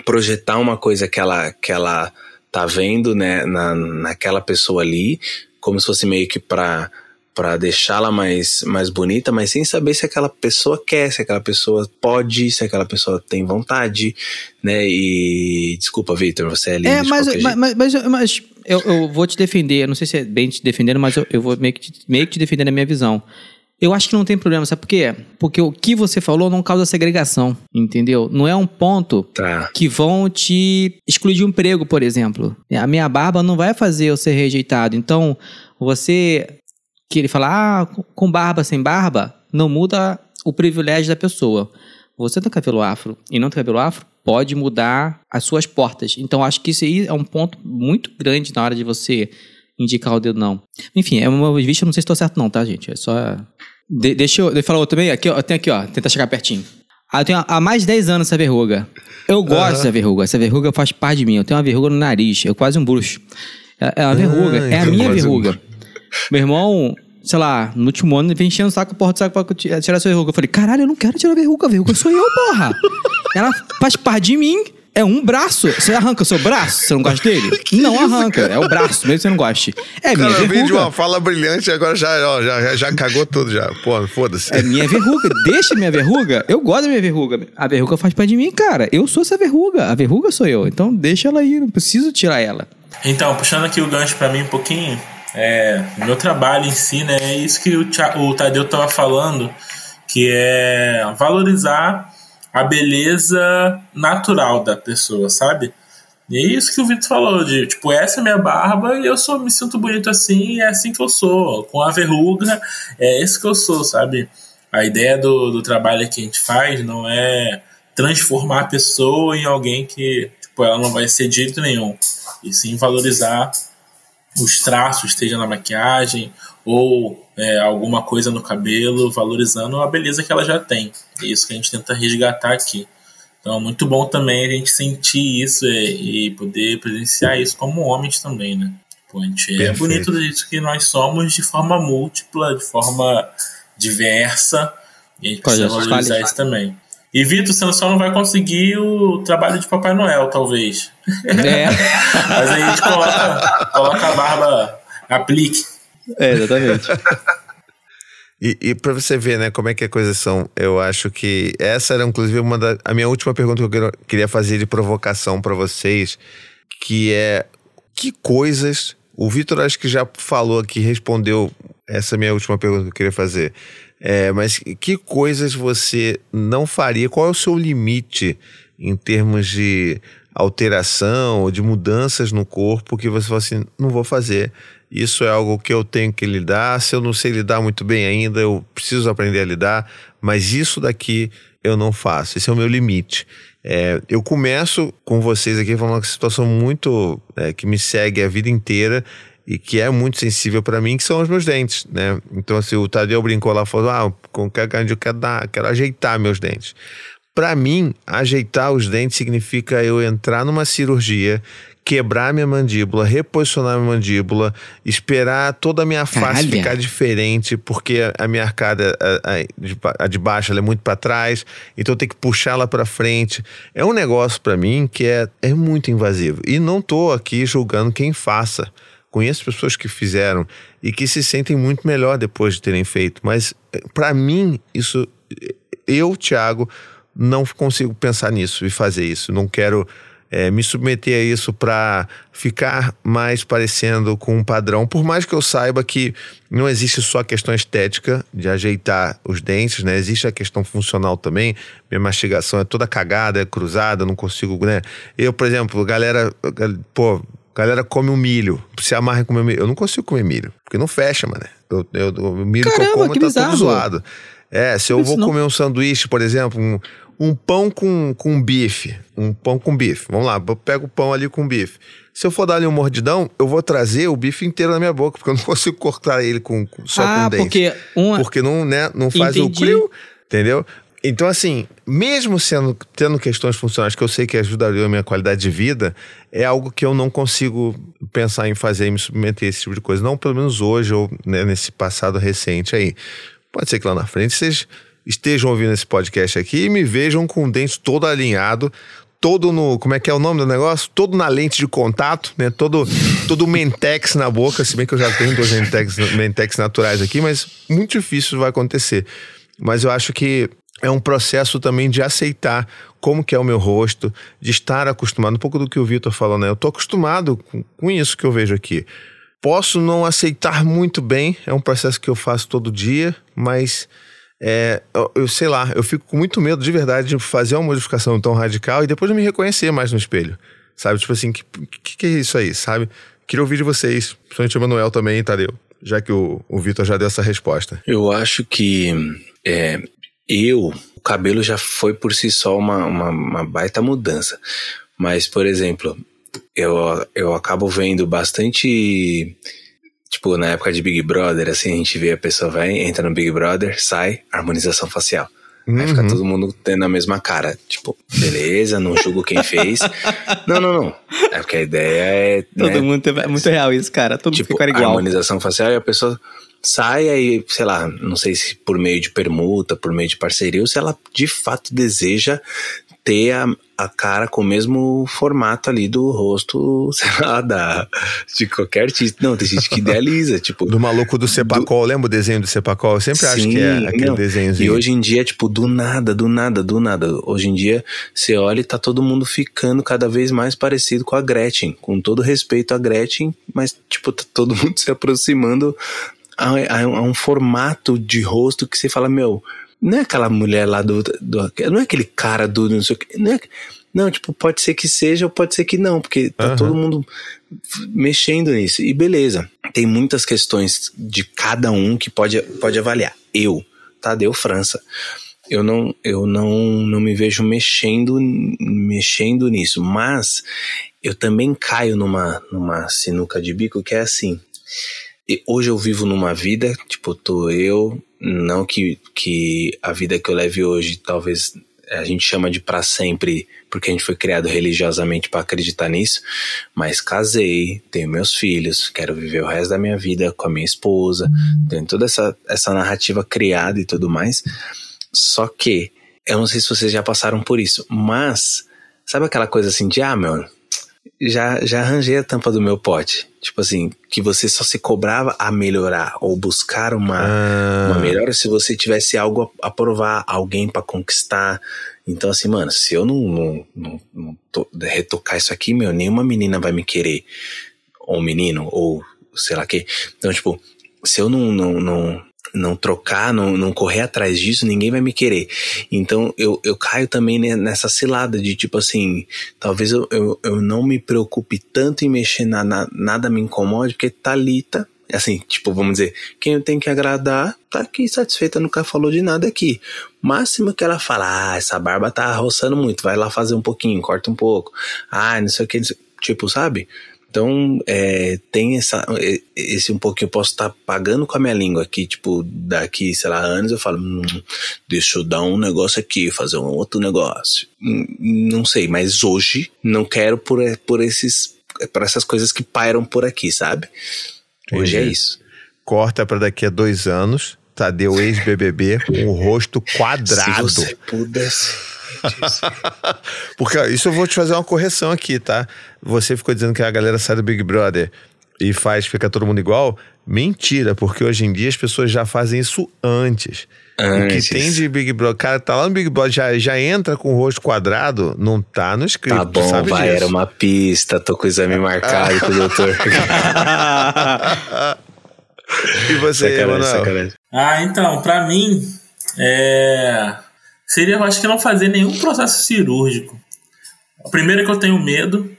projetar uma coisa que ela, que ela tá vendo, né, na, naquela pessoa ali, como se fosse meio que pra, pra deixá-la mais, mais bonita, mas sem saber se aquela pessoa quer, se aquela pessoa pode, se aquela pessoa tem vontade, né, e desculpa, Victor, você é lindo É, mas, mas, mas, mas- mas eu, eu vou te defender. Eu não sei se é bem te defendendo, mas eu, eu vou meio que, te, meio que te defender na minha visão. Eu acho que não tem problema, sabe por quê? Porque o que você falou não causa segregação, entendeu? Não é um ponto Tá, que vão te excluir de um emprego, por exemplo. A minha barba não vai fazer eu ser rejeitado. Então, você que ele fala, ah, com barba, sem barba, não muda o privilégio da pessoa. Você tem cabelo afro e não tem cabelo afro, pode mudar as suas portas. Então, acho que isso aí é um ponto muito grande na hora de você indicar o dedo não. Enfim, é uma vista, eu não sei se estou certo não, tá, gente? É só... De- deixa eu... Eu falar outro também. Aqui, ó, tem aqui, ó. Tenta chegar pertinho. Ah, eu tenho há mais de 10 anos essa verruga. Eu gosto dessa verruga. Essa verruga faz parte de mim. Eu tenho uma verruga no nariz. É quase um bruxo. É, é uma verruga. É a minha quase um verruga. Meu irmão, sei lá, no último ano, ele vem enchendo o saco, porra do saco pra ti- tirar essa verruga. Eu falei, caralho, eu não quero tirar a verruga. A verruga sou eu, porra. Ela faz parte de mim. É um braço. Você arranca o seu braço? Você não gosta dele? não arranca. É o braço, mesmo que você não goste. É minha Cara, eu vim de verruga. uma fala brilhante e agora já, ó, já, já, cagou tudo já. Pô, foda-se. É minha verruga. Deixa minha verruga. Eu gosto da minha verruga. A verruga faz parte de mim, cara. Eu sou essa verruga. A verruga sou eu. Então deixa ela aí. Não preciso tirar ela. Então, puxando aqui o gancho pra mim um pouquinho, é, meu trabalho em si, né, é isso que o, o Tadeu tava falando, que é valorizar a beleza natural da pessoa, sabe? E é isso que o Vitor falou, de tipo, essa é minha barba e eu sou, me sinto bonito assim, é assim que eu sou. Com a verruga, é esse que eu sou, sabe? A ideia do, do trabalho que a gente faz não é transformar a pessoa em alguém que tipo, ela não vai ser de jeito nenhum. E sim valorizar os traços, esteja na maquiagem ou é, alguma coisa no cabelo, valorizando a beleza que ela já tem. É isso que a gente tenta resgatar aqui. Então é muito bom também a gente sentir isso e, e poder presenciar isso como homens também, né? Pô, a gente é bonito jeito que nós somos, de forma múltipla, de forma diversa. E a gente precisa valorizar isso também. E Vitor, você só não vai conseguir o trabalho de Papai Noel, talvez. É. Mas aí a gente coloca, coloca a barba, aplique. é, exatamente. E, e para você ver, né, como é que as coisas são, eu acho que essa era inclusive uma da a minha última pergunta que eu queria fazer de provocação para vocês, que é que coisas o Vitor acho que já falou aqui, respondeu essa minha última pergunta que eu queria fazer. É, mas que coisas você não faria? Qual é o seu limite em termos de alteração ou de mudanças no corpo que você fala assim, não vou fazer. Isso é algo que eu tenho que lidar. Se eu não sei lidar muito bem ainda, eu preciso aprender a lidar. Mas isso daqui eu não faço. Esse é o meu limite. É, eu começo com vocês aqui falando uma situação muito é, que me segue a vida inteira e que é muito sensível para mim, que são os meus dentes, né? Então, assim, o Tadeu brincou lá, falou, ah, com que eu quero dar, quero ajeitar meus dentes. Para mim, ajeitar os dentes significa eu entrar numa cirurgia, quebrar minha mandíbula, reposicionar minha mandíbula, esperar toda a minha face Caralho. ficar diferente, porque a minha arcada, a, a de baixo, ela é muito para trás, então eu tenho que puxá-la para frente. É um negócio para mim que é, é muito invasivo. E não tô aqui julgando quem faça. Conheço pessoas que fizeram e que se sentem muito melhor depois de terem feito, mas para mim isso eu, Thiago, não consigo pensar nisso e fazer isso. Não quero é, me submeter a isso para ficar mais parecendo com um padrão, por mais que eu saiba que não existe só a questão estética de ajeitar os dentes, né? Existe a questão funcional também. Minha mastigação é toda cagada, é cruzada, não consigo, né? Eu, por exemplo, galera, pô, galera come um milho, se amarra em comer milho. Eu não consigo comer milho, porque não fecha, mano. Eu, eu, o milho Caramba, que eu como que tá bizarro. todo zoado. É, se eu Isso vou não. comer um sanduíche, por exemplo, um, um pão com, com bife, um pão com bife. Vamos lá, eu pego o pão ali com bife. Se eu for dar ali um mordidão, eu vou trazer o bife inteiro na minha boca, porque eu não consigo cortar ele com, com- só ah, com dente. porque uma. Porque não, né, não faz Entendi. o criu, entendeu? Então, assim, mesmo sendo tendo questões funcionais que eu sei que ajudariam a minha qualidade de vida, é algo que eu não consigo pensar em fazer e me submeter a esse tipo de coisa. Não pelo menos hoje ou né, nesse passado recente aí. Pode ser que lá na frente vocês estejam ouvindo esse podcast aqui e me vejam com o dente todo alinhado, todo no. Como é que é o nome do negócio? Todo na lente de contato, né? Todo, todo mentex na boca, se bem que eu já tenho dois mentex, mentex naturais aqui, mas muito difícil vai acontecer. Mas eu acho que é um processo também de aceitar como que é o meu rosto, de estar acostumado, um pouco do que o Vitor falou, né? Eu tô acostumado com, com isso que eu vejo aqui. Posso não aceitar muito bem, é um processo que eu faço todo dia, mas é, eu, eu sei lá, eu fico com muito medo de verdade de fazer uma modificação tão radical e depois de me reconhecer mais no espelho. Sabe? Tipo assim, que, que, que é isso aí, sabe? Queria ouvir de vocês, principalmente o Manuel também, Tadeu, já que o, o Vitor já deu essa resposta. Eu acho que é, eu, o cabelo já foi por si só uma, uma, uma baita mudança. Mas, por exemplo, eu, eu acabo vendo bastante. Tipo, na época de Big Brother, assim, a gente vê a pessoa vai, entra no Big Brother, sai, harmonização facial. Aí fica Uhum. todo mundo tendo a mesma cara. Tipo, beleza, não julgo quem fez. não, não, não. É porque a ideia é. Todo né, mundo é muito real isso, cara. Todo mundo tipo, fica igual. harmonização facial e a pessoa sai aí, sei lá, não sei se por meio de permuta, por meio de parceria, ou se ela de fato deseja ter a, a cara com o mesmo formato ali do rosto, sei lá, da, de qualquer artista. Não, tem gente que idealiza, tipo. Do maluco do Cepacol, lembra o desenho do Cepacol? Eu sempre acho Sim, que é aquele não. desenhozinho. E hoje em dia, tipo, do nada, do nada, do nada. Hoje em dia, você olha e tá todo mundo ficando cada vez mais parecido com a Gretchen. Com todo respeito à Gretchen, mas, tipo, tá todo mundo se aproximando a, a- um formato de rosto que você fala, meu, não é aquela mulher lá do. do- não é aquele cara do não sei o que. Não, é, não, tipo, pode ser que seja ou pode ser que não, porque tá Aham. todo mundo mexendo nisso. E beleza, tem muitas questões de cada um que pode, pode avaliar. Eu, Tadeu França, eu não, eu não, não me vejo mexendo, mexendo nisso, mas eu também caio numa, numa sinuca de bico que é assim. Hoje eu vivo numa vida, tipo, tô eu, não que, que a vida que eu leve hoje talvez a gente chama de pra sempre, porque a gente foi criado religiosamente para acreditar nisso, mas casei, tenho meus filhos, quero viver o resto da minha vida com a minha esposa, tenho toda essa, essa narrativa criada e tudo mais. Só que, eu não sei se vocês já passaram por isso, mas sabe aquela coisa assim de, ah, meu, já, já arranjei a tampa do meu pote. Tipo assim, que você só se cobrava a melhorar ou buscar uma, Ah, uma melhora se você tivesse algo a, a provar, alguém pra conquistar. Então, assim, mano, se eu não, não, não, não to- retocar isso aqui, meu, nenhuma menina vai me querer. Ou menino, ou sei lá que. Então, tipo, se eu não, não, não, não trocar, não, não correr atrás disso, ninguém vai me querer. Então, eu, eu caio também ne- nessa cilada de tipo assim, talvez eu, eu, eu não me preocupe tanto em mexer na, na- nada me incomode, porque Thalita, assim, tipo, vamos dizer, quem eu tenho que agradar, tá aqui satisfeita, nunca falou de nada aqui. Máximo que ela fala, ah, essa barba tá roçando muito, vai lá fazer um pouquinho, corta um pouco. Ah, não sei o que, tipo, sabe? Então, é, tem essa, e- esse um pouquinho, eu posso estar pagando com a minha língua aqui, tipo, daqui, sei lá, anos, eu falo, hum, deixa eu dar um negócio aqui, fazer um outro negócio. Hum, Não sei, mas hoje não quero por, por esses, por essas coisas que pairam por aqui, sabe? Hoje é Entendi. isso. corta pra daqui a dois anos, Tadeu ex-BBB, com o rosto quadrado. Se você pudesse. Porque ó, isso eu vou te fazer uma correção aqui, tá? Você ficou dizendo que a galera sai do Big Brother e faz, fica todo mundo igual. Mentira, porque hoje em dia as pessoas já fazem isso antes. Antes. O que tem de Big Brother, o cara tá lá no Big Brother, já, já entra com o rosto quadrado, não tá no script, Tá bom, sabe vai, disso. era uma pista, tô com o exame marcado com o doutor. E você, sacanagem, sacanagem. Ah, então, pra mim, é... seria, eu acho que não fazer nenhum processo cirúrgico. A primeira é que eu tenho medo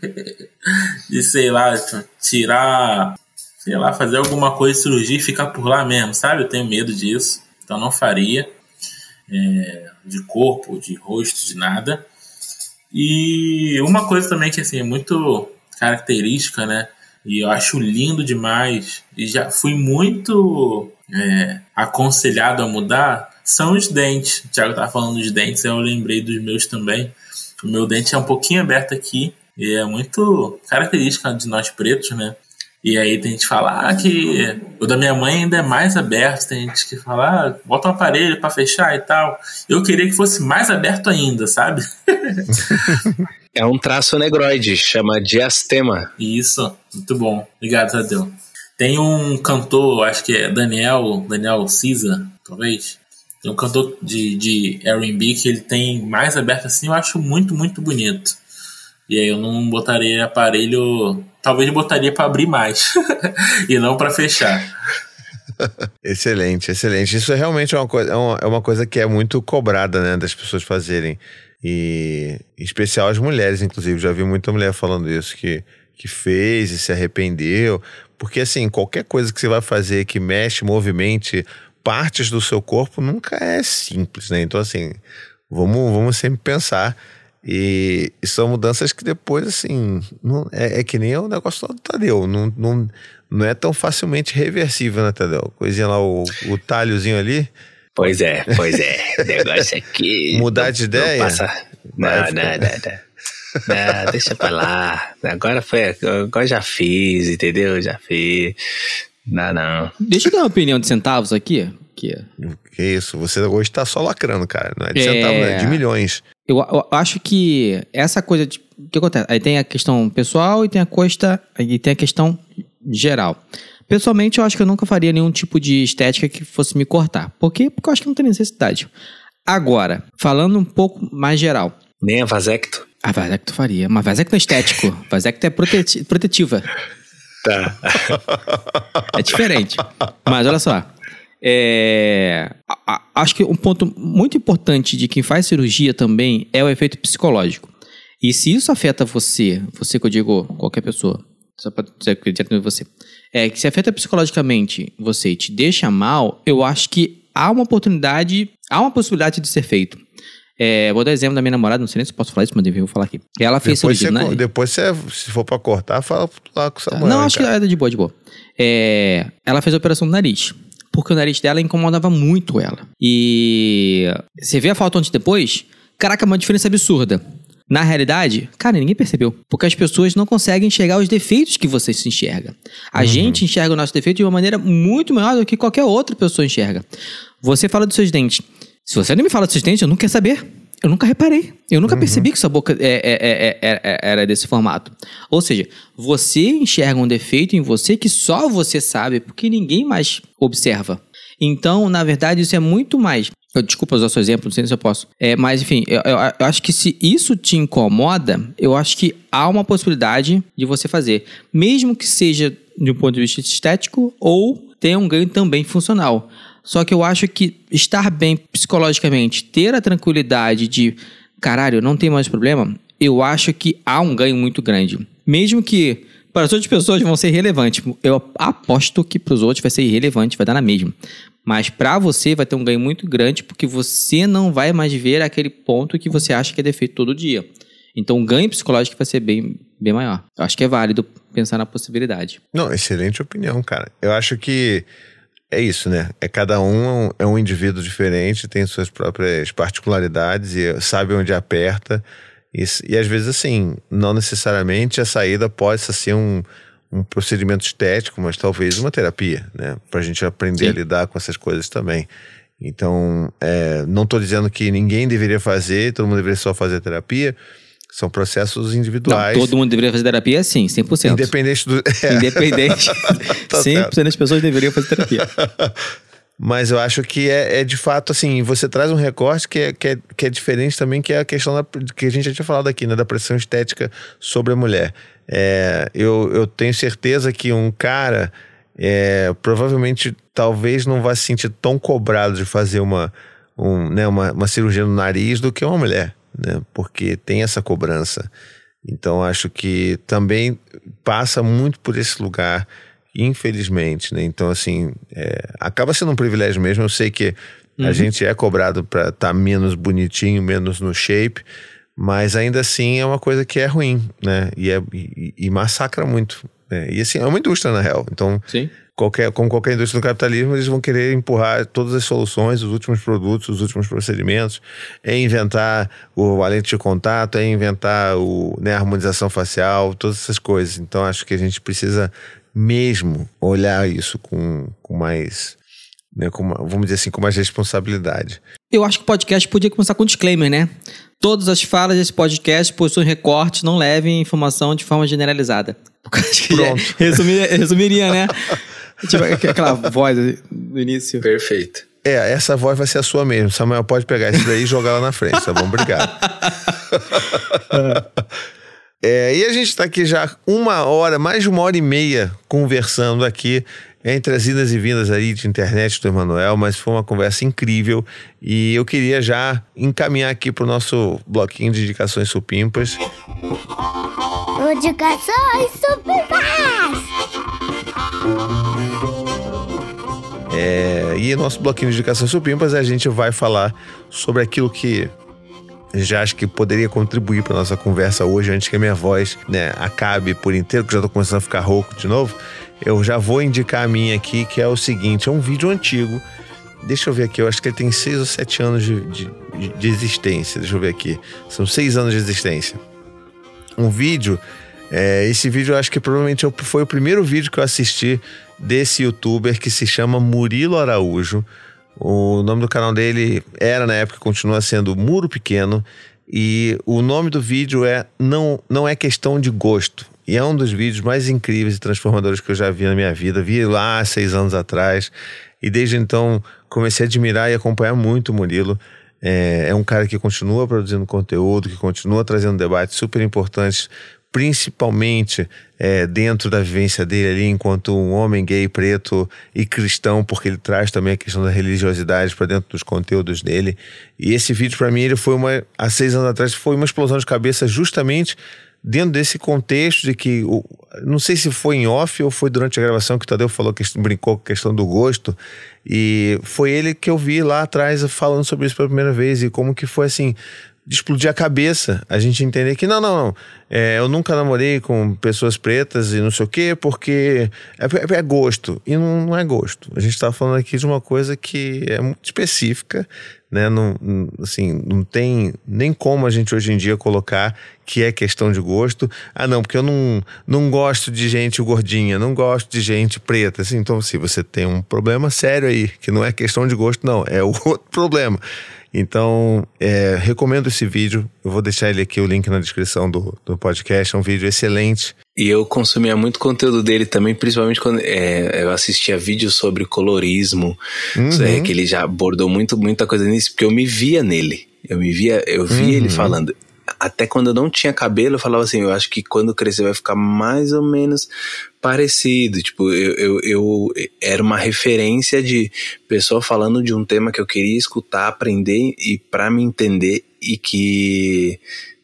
de, sei lá, tirar, sei lá, fazer alguma coisa cirurgia e ficar por lá mesmo, sabe? Eu tenho medo disso, então não faria. É, de corpo, de rosto, de nada. E uma coisa também que assim, é muito característica, né? E eu acho lindo demais. E já fui muito é, aconselhado a mudar. São os dentes. O Thiago tava falando dos dentes, eu lembrei dos meus também. O meu dente é um pouquinho aberto aqui. E é muito característica de nós pretos, né? E aí tem gente que fala ah, que o da minha mãe ainda é mais aberto. Tem gente que fala, ah, bota um aparelho para fechar e tal. Eu queria que fosse mais aberto ainda, sabe? É um traço negroide, chama diastema. Isso, muito bom. Obrigado, Tadeu. Tem um cantor, acho que é Daniel, Daniel Cisa, talvez. Tem um cantor de, de R&B que ele tem mais aberto assim, eu acho muito, muito bonito. E aí eu não botaria aparelho, talvez botaria para abrir mais e não para fechar. Excelente, excelente. Isso é realmente uma coisa, é uma, é uma coisa que é muito cobrada, né, das pessoas fazerem. E em especial as mulheres, inclusive. Já vi muita mulher falando isso, que, que fez e se arrependeu. Porque, assim, qualquer coisa que você vai fazer que mexe, movimente partes do seu corpo nunca é simples, né? Então, assim, vamos, vamos sempre pensar. E, e são mudanças que depois, assim, não, é, é que nem o negócio do Tadeu. Não, não, não é tão facilmente reversível, né, Tadeu? Coisinha lá, o, o talhozinho ali. Pois é, pois é. Negócio aqui. Mudar não- de ideia? Não, passa... não, não, ficar- não, não. Não, deixa pra lá. Agora foi. Agora já fiz, entendeu? Já fiz. Não, não. Deixa eu dar uma opinião de centavos aqui. Que Que isso, você hoje tá só lacrando, cara. Não é de É. centavo, né? É de milhões. eu, eu acho que essa coisa de. O que acontece? Aí tem a questão pessoal e tem a costa. E tem a questão geral. Pessoalmente, eu acho que eu nunca faria nenhum tipo de estética que fosse me cortar. Por quê? Porque eu acho que não tem necessidade. Agora, falando um pouco mais geral. Nem a vasecto. A vasecto faria. Mas vasecto é estético. vasecto é proteti- protetiva. Tá. É diferente. Mas olha só. É, a- a- acho que um ponto muito importante de quem faz cirurgia também é o efeito psicológico. E se isso afeta você, você que eu digo qualquer pessoa, só para dizer diretamente você, é que se afeta psicologicamente você e te deixa mal, eu acho que há uma oportunidade, há uma possibilidade de ser feito. É, vou dar exemplo da minha namorada, não sei nem se posso falar isso, mas eu vou falar aqui. Ela fez Depois, cirurgia. você, né? depois você, se for pra cortar, fala lá com o Samuel. Não, acho cara. que é de boa, de boa. É, ela fez a operação do nariz. Porque o nariz dela incomodava muito ela. E você vê a foto antes e depois, caraca, uma diferença absurda. Na realidade, cara, ninguém percebeu. Porque as pessoas não conseguem enxergar os defeitos que você se enxerga. A gente enxerga o nosso defeito de uma maneira muito maior do que qualquer outra pessoa enxerga. Você fala dos seus dentes. Se você não me fala dos seus dentes, eu não quero saber. Eu nunca reparei. Eu nunca percebi que sua boca é- é- é- é- é- era desse formato. Ou seja, você enxerga um defeito em você que só você sabe, porque ninguém mais observa. Então, na verdade, isso é muito mais. Eu, desculpa usar seu exemplo, não sei se eu posso. É, mas, enfim, eu, eu- eu acho que se isso te incomoda, eu acho que há uma possibilidade de você fazer. Mesmo que seja de um ponto de vista estético ou tenha um ganho também funcional. Só que eu acho que estar bem psicologicamente, ter a tranquilidade de, caralho, não tem mais problema, eu acho que há um ganho muito grande. Mesmo que para as outras pessoas vão ser irrelevantes. Eu aposto que para os outros vai ser irrelevante, vai dar na mesma. Mas para você vai ter um ganho muito grande porque você não vai mais ver aquele ponto que você acha que é defeito todo dia. Então o ganho psicológico vai ser bem, bem maior. Eu acho que é válido pensar na possibilidade. Não, excelente opinião, cara. Eu acho que é isso, né? É cada um é um indivíduo diferente, tem suas próprias particularidades e sabe onde aperta. E, e às vezes, assim, não necessariamente a saída pode ser um, um procedimento estético, mas talvez uma terapia, né? Pra gente aprender Sim. a lidar com essas coisas também. Então, é, não estou dizendo que ninguém deveria fazer, todo mundo deveria só fazer terapia. São processos Não, individuais. todo mundo deveria fazer terapia, sim, 100%. Independente do. é. Independente. Tá 100% das pessoas deveriam fazer terapia. Mas eu acho que é, é de fato assim, você traz um recorte que é, que, é, que é diferente também, que é a questão da, que a gente já tinha falado aqui, né? Da pressão estética sobre a mulher. É, eu, eu tenho certeza que um cara é, provavelmente talvez não vá se sentir tão cobrado de fazer uma, um, né, uma, uma cirurgia no nariz do que uma mulher, né? Porque tem essa cobrança. Então acho que também passa muito por esse lugar, infelizmente, né? Então assim, é, acaba sendo um privilégio mesmo. Eu sei que a gente é cobrado para estar menos bonitinho, menos no shape, mas ainda assim é uma coisa que é ruim, né? E, é, e, e massacra muito. Né? E assim, é uma indústria na real. Então Sim. Qualquer, como qualquer indústria do capitalismo, eles vão querer empurrar todas as soluções, os últimos produtos, os últimos procedimentos, é inventar o a lente de contato, é inventar o, né, a harmonização facial, todas essas coisas. Então acho que a gente precisa mesmo olhar isso com, com mais, né, com vamos dizer assim, com mais responsabilidade. Eu acho que o podcast podia começar com um disclaimer, né? Todas as falas desse podcast possuem recortes, não levem informação de forma generalizada. Pronto. resumiria, né? tipo, aquela voz do início. Perfeito. É, essa voz vai ser a sua mesmo. Samuel pode pegar isso daí e jogar lá na frente, tá bom? Obrigado. É, e a gente está aqui já uma hora, mais de uma hora e meia, conversando aqui entre as idas e vindas aí de internet do Emanuel, mas foi uma conversa incrível e eu queria já encaminhar aqui para o nosso bloquinho de indicações supimpas. Indicações supimpas! É, e nosso bloquinho de indicações supimpas a gente vai falar sobre aquilo que já acho que poderia contribuir para nossa conversa hoje, antes que a minha voz né, acabe por inteiro, que já tô começando a ficar rouco de novo. Eu já vou indicar a minha aqui, que é o seguinte: é um vídeo antigo. Deixa eu ver aqui, eu acho que ele tem seis ou sete anos de, de, de existência. Deixa eu ver aqui. São seis anos de existência. Um vídeo. é, esse vídeo eu acho que provavelmente eu- foi o primeiro vídeo que eu assisti desse youtuber que se chama Murilo Araújo. O nome do canal dele era na época, continua sendo Muro Pequeno. E o nome do vídeo é Não, não é questão de gosto. E é um dos vídeos mais incríveis e transformadores que eu já vi na minha vida. Vi lá seis anos atrás. E desde então comecei a admirar e acompanhar muito o Murilo. É, é um cara que continua produzindo conteúdo, que continua trazendo debates super importantes, principalmente é, dentro da vivência dele ali, enquanto um homem gay, preto e cristão, porque ele traz também a questão da religiosidade para dentro dos conteúdos dele. E esse vídeo, para mim, ele foi uma. Há seis anos atrás, foi uma explosão de cabeça justamente dentro desse contexto de que, não sei se foi em off ou foi durante a gravação que o Tadeu falou que brincou com a questão do gosto, e foi ele que eu vi lá atrás falando sobre isso pela primeira vez e como que foi assim, de explodir a cabeça, a gente entender que não, não, não, é, eu nunca namorei com pessoas pretas e não sei o quê, porque é, é- é gosto, e não, não é gosto. A gente tá falando aqui de uma coisa que é muito específica, né? Não, assim, não tem nem como a gente hoje em dia colocar que é questão de gosto. Ah, não, porque eu não, não gosto de gente gordinha, não gosto de gente preta. Assim, então, se você tem um problema sério aí, que não é questão de gosto, não, é outro problema. Então, é, recomendo esse vídeo. Eu vou deixar ele aqui, o link na descrição do, do podcast. É um vídeo excelente. E eu consumia muito conteúdo dele também, principalmente quando é, eu assistia vídeos sobre colorismo, é, que ele já abordou muito, muita coisa nisso, porque eu me via nele. Eu me via, eu via ele falando. Até quando eu não tinha cabelo, eu falava assim, eu acho que quando crescer vai ficar mais ou menos parecido. Tipo, eu, eu, eu era uma referência de pessoa falando de um tema que eu queria escutar, aprender e para me entender e que,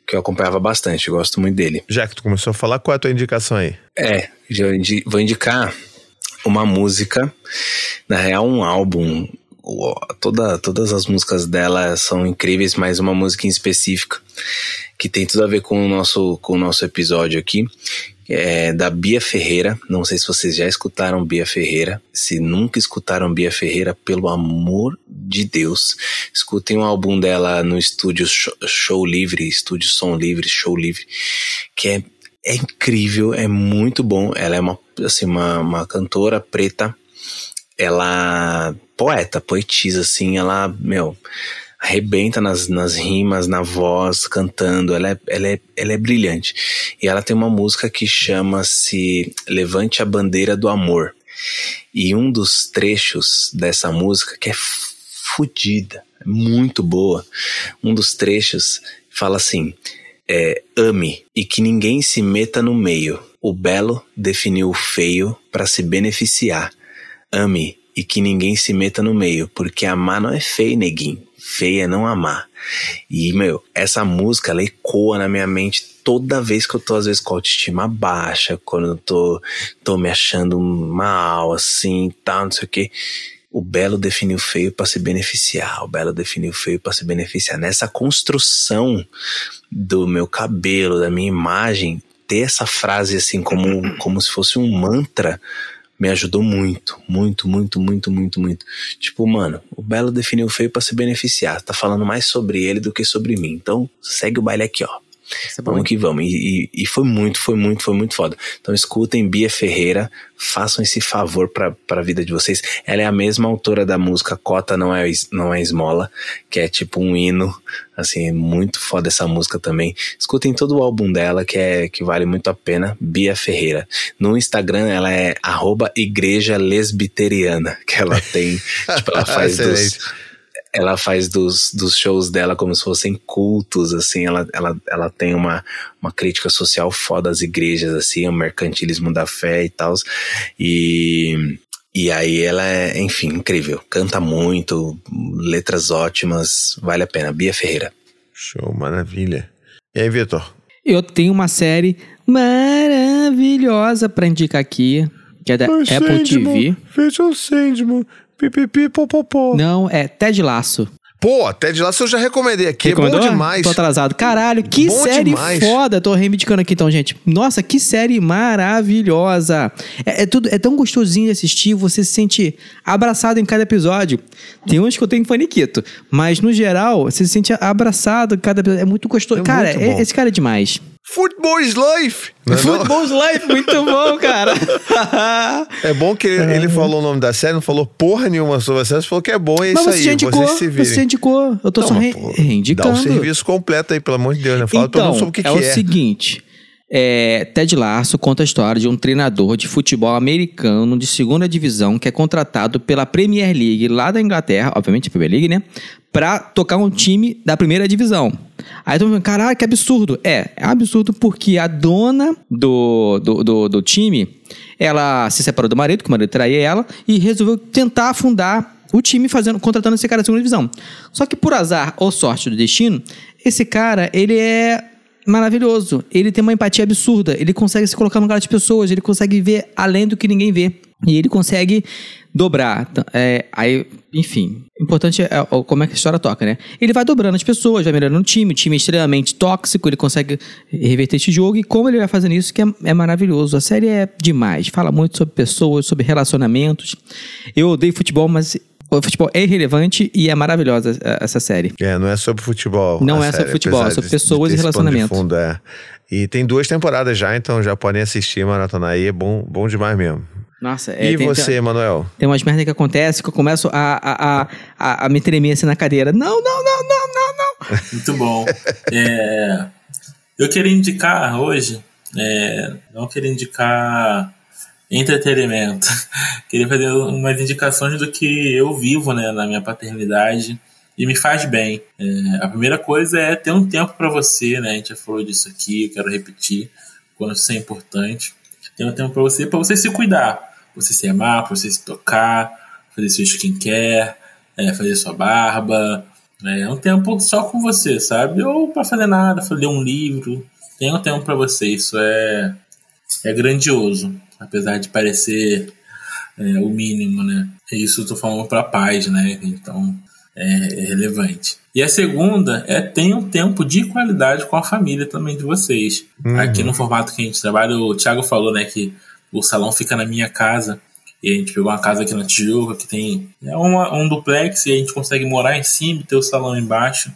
que eu acompanhava bastante. Eu gosto muito dele. Já que tu começou a falar, qual é a tua indicação aí? É, vou indicar uma música, na real um álbum. Toda, todas as músicas dela são incríveis, mas uma música em específica que tem tudo a ver com o nosso, com o nosso episódio aqui. É da Bia Ferreira. Não sei se vocês já escutaram Bia Ferreira. Se nunca escutaram Bia Ferreira, pelo amor de Deus, escutem o álbum dela no estúdio Show, Show Livre, estúdio Som Livre, Show Livre, que é é incrível, é muito bom. Ela é uma, assim, uma, uma cantora preta. Ela poeta, poetisa, assim, ela, meu, arrebenta nas, nas rimas, na voz, cantando. Ela é, ela, é, ela é brilhante. E ela tem uma música que chama-se Levante a Bandeira do Amor. E um dos trechos dessa música, que é fodida, é muito boa, um dos trechos fala assim: é, ame e que ninguém se meta no meio. O belo definiu o feio para se beneficiar. Ame e que ninguém se meta no meio, porque amar não é feio, neguinho. Feio é não amar. E, meu, essa música, ela ecoa na minha mente toda vez que eu tô, às vezes, com a autoestima baixa, quando eu tô, tô me achando mal, assim, tal, não sei o quê. O belo definiu feio para se beneficiar. O belo definiu feio para se beneficiar. Nessa construção do meu cabelo, da minha imagem, ter essa frase assim como, como se fosse um mantra me ajudou muito, muito, muito, muito, muito, muito. Tipo, mano, o Belo definiu o feio para se beneficiar. Tá falando mais sobre ele do que sobre mim. Então, segue o baile aqui, ó. É vamos que vamos. E, e, e, foi muito, foi muito, foi muito foda. Então escutem Bia Ferreira, façam esse favor para a vida de vocês. Ela é a mesma autora da música Cota Não é, não é Esmola, que é tipo um hino, assim, é muito foda essa música também. Escutem todo o álbum dela, que é que vale muito a pena, Bia Ferreira. No Instagram ela é arroba igreja lesbiteriana, que ela tem, tipo, ela faz dos ela faz dos, dos shows dela como se fossem cultos, assim, ela, ela, ela tem uma, uma crítica social foda às igrejas, assim, o mercantilismo da fé e tal, e, e aí ela é, enfim, incrível, canta muito, letras ótimas, vale a pena, Bia Ferreira. Show, maravilha. E aí, Vitor? Eu tenho uma série maravilhosa para indicar aqui, que é da Apple Sandman, TV. Veja o Sandman, Não, é Ted Laço. Pô, Ted Laço eu já recomendei aqui. Recomendou? É bom demais. Tô atrasado. Caralho, que bom série demais. foda. Tô reivindicando aqui então, gente. Nossa, que série maravilhosa. É, é, tudo, é tão gostosinho de assistir. Você se sente abraçado em cada episódio. Tem uns que eu tenho faniquito. Mas, no geral, você se sente abraçado em cada episódio. É muito gostoso. É cara, muito é, esse cara é demais. Football is life! Não, é Football is life, muito bom, cara. é bom que ele, ele, falou o nome da série, não falou porra nenhuma sobre a série, falou que é bom, é Mas isso você aí. Já indicou, você se vira. Você indicou, eu tô não, só re pô, reindicando. Dá o um serviço completo aí, pelo amor de Deus, né? Fala então, todo mundo sobre o que é. É o seguinte, é, Ted Lasso conta a história de um treinador de futebol americano de segunda divisão que é contratado pela Premier League lá da Inglaterra, obviamente a Premier League, né? Pra tocar um time da primeira divisão. Aí todo mundo, caralho, que absurdo. É, é absurdo porque a dona do, do, do, do time, ela se separou do marido, que o marido traía ela, e resolveu tentar fundar o time fazendo, contratando esse cara da segunda divisão. Só que por azar ou sorte do destino, esse cara, ele é maravilhoso. Ele tem uma empatia absurda. Ele consegue se colocar no lugar das pessoas. Ele consegue ver além do que ninguém vê. E ele consegue dobrar. É, aí, enfim, importante é, é como é que a história toca, né? Ele vai dobrando as pessoas, vai melhorando o time, o time é extremamente tóxico, ele consegue reverter esse jogo, e como ele vai fazendo isso, que é, é maravilhoso. A série é demais, fala muito sobre pessoas, sobre relacionamentos. Eu odeio futebol, mas o futebol é irrelevante e é maravilhosa essa série. É, não é sobre futebol. Não é série, sobre futebol, é sobre pessoas e relacionamento. Fundo, é. E tem duas temporadas já, então já podem assistir, maratona aí, é bom, bom demais mesmo. Nossa, é, E tem, você, tem, Manuel? Tem umas merdas que acontecem que eu começo a, a, a, a, me tremer assim na cadeira. Não, não, não, não, não, não. Muito bom. é, eu queria indicar hoje, é, não queria indicar entretenimento. Queria fazer umas indicações do que eu vivo né, na minha paternidade e me faz bem. É, a primeira coisa é ter um tempo para você, né? A gente já falou disso aqui, eu quero repetir, quando isso é importante. Ter um tempo para você, para você se cuidar, você se amar, para você se tocar, fazer seu skincare, é, fazer sua barba. É um tempo só com você, sabe? Ou para fazer nada, ler um livro. Tenha um tempo para você, isso é, é grandioso apesar de parecer é, o mínimo, né? Isso eu tô falando para paz, né? Então é, é, relevante. E a segunda é tenha um tempo de qualidade com a família também de vocês. Uhum. Aqui no formato que a gente trabalha, o Thiago falou, né, que o salão fica na minha casa. E a gente pegou uma casa aqui na Tijuca que tem é uma, um duplex e a gente consegue morar em cima e ter o salão embaixo.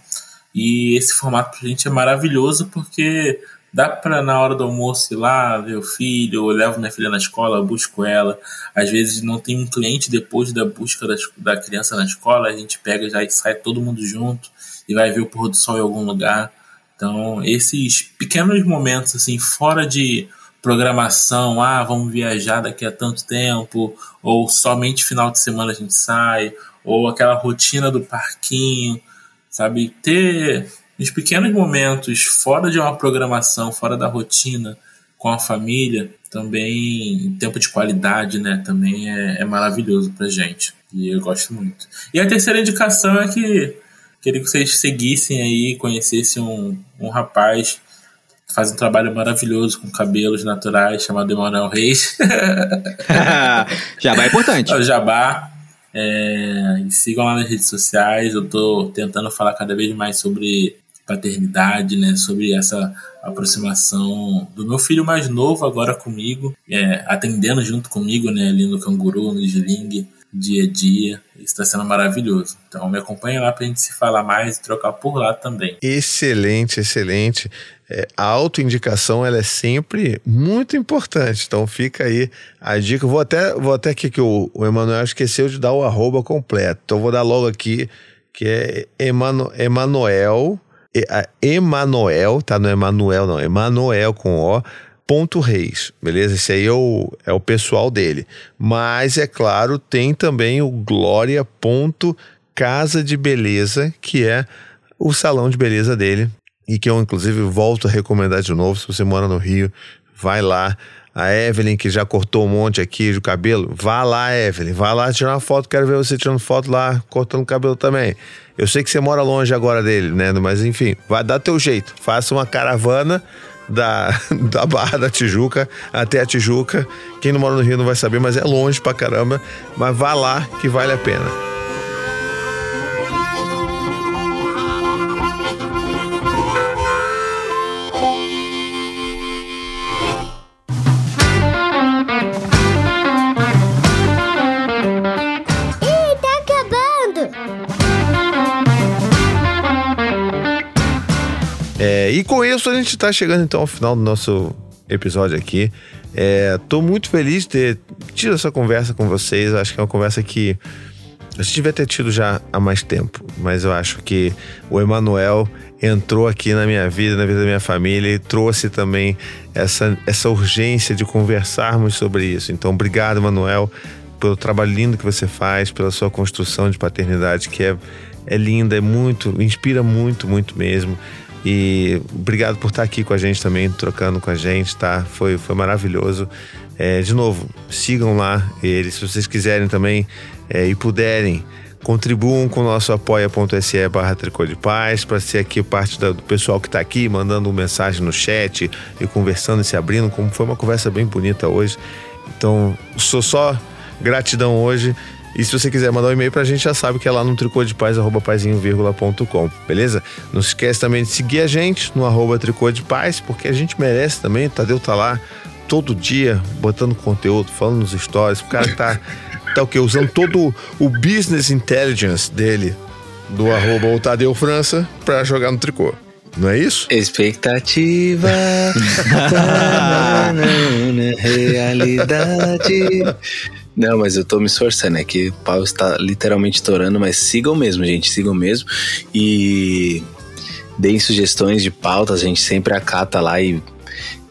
E esse formato pra gente é maravilhoso porque Dá para na hora do almoço ir lá ver o filho, eu levo minha filha na escola, busco ela. Às vezes não tem um cliente depois da busca da, da criança na escola, a gente pega já e sai todo mundo junto. e vai ver o pôr do sol em algum lugar. Então, esses pequenos momentos, assim, fora de programação, ah, vamos viajar daqui a tanto tempo, ou somente final de semana a gente sai, ou aquela rotina do parquinho, sabe? Ter os pequenos momentos fora de uma programação, fora da rotina, com a família, também tempo de qualidade, né? Também é, é maravilhoso pra gente. E eu gosto muito. E a terceira indicação é que queria que vocês seguissem aí, conhecessem um, um rapaz faz um trabalho maravilhoso com cabelos naturais, chamado Emanuel Reis. Jabá é importante. É o Jabá. É, e sigam lá nas redes sociais. Eu tô tentando falar cada vez mais sobre paternidade, né? Sobre essa aproximação do meu filho mais novo agora comigo, é, atendendo junto comigo, né? Ali no Canguru, no Sling, dia a dia. Está sendo maravilhoso. Então me acompanha lá para a gente se falar mais e trocar por lá também. Excelente, excelente. É, a autoindicação ela é sempre muito importante. Então fica aí a dica. Vou até, vou até aqui que o, o Emanuel esqueceu de dar o arroba completo. Então vou dar logo aqui, que é Emanu, Emanuel Emanuel, tá? Não é Emanuel, não. Emanuel com O. Ponto Reis, beleza? Esse aí é o, é o pessoal dele. Mas, é claro, tem também o Glória Casa de Beleza, que é o salão de beleza dele. E que eu, inclusive, volto a recomendar de novo. Se você mora no Rio, vai lá. A Evelyn, que já cortou um monte aqui de cabelo, vá lá, Evelyn. Vá lá tirar uma foto. Quero ver você tirando foto lá, cortando cabelo também. Eu sei que você mora longe agora dele, né? Mas enfim, vai dar teu jeito. Faça uma caravana da, da Barra da Tijuca até a Tijuca. Quem não mora no Rio não vai saber, mas é longe pra caramba. Mas vá lá que vale a pena. E com isso a gente está chegando então ao final do nosso episódio aqui. É, tô muito feliz de ter tido essa conversa com vocês. Acho que é uma conversa que a gente devia ter tido já há mais tempo, mas eu acho que o Emanuel entrou aqui na minha vida, na vida da minha família e trouxe também essa, essa urgência de conversarmos sobre isso. Então, obrigado, Emanuel, pelo trabalho lindo que você faz, pela sua construção de paternidade que é, é linda, é muito, inspira muito, muito mesmo. E obrigado por estar aqui com a gente também, trocando com a gente, tá? Foi, foi maravilhoso. É, de novo, sigam lá eles. Se vocês quiserem também é, e puderem, contribuam com o nosso apoia.se barra de Paz para ser aqui parte do pessoal que está aqui, mandando mensagem no chat e conversando e se abrindo, como foi uma conversa bem bonita hoje. Então, sou só gratidão hoje e se você quiser mandar um e-mail pra gente, já sabe que é lá no tricô de paz, arroba beleza? Não se esquece também de seguir a gente no arroba tricô de paz, porque a gente merece também. O Tadeu tá lá todo dia botando conteúdo, falando nos stories. O cara tá, tá o quê? Usando todo o business intelligence dele, do arroba o Tadeu França, pra jogar no tricô. Não é isso? Expectativa. realidade. Não, mas eu tô me esforçando, é que o pau está literalmente torando, mas sigam mesmo, gente, sigam mesmo. E deem sugestões de pautas, a gente sempre acata lá e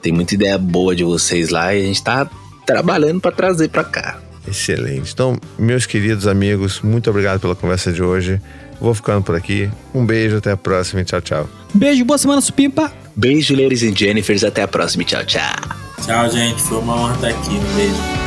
tem muita ideia boa de vocês lá e a gente tá trabalhando para trazer para cá. Excelente. Então, meus queridos amigos, muito obrigado pela conversa de hoje. Vou ficando por aqui. Um beijo, até a próxima e tchau, tchau. Beijo, boa semana, Supimpa. Beijo, ladies and Jennifers, até a próxima e tchau, tchau. Tchau, gente. Foi uma honra estar aqui. Um beijo.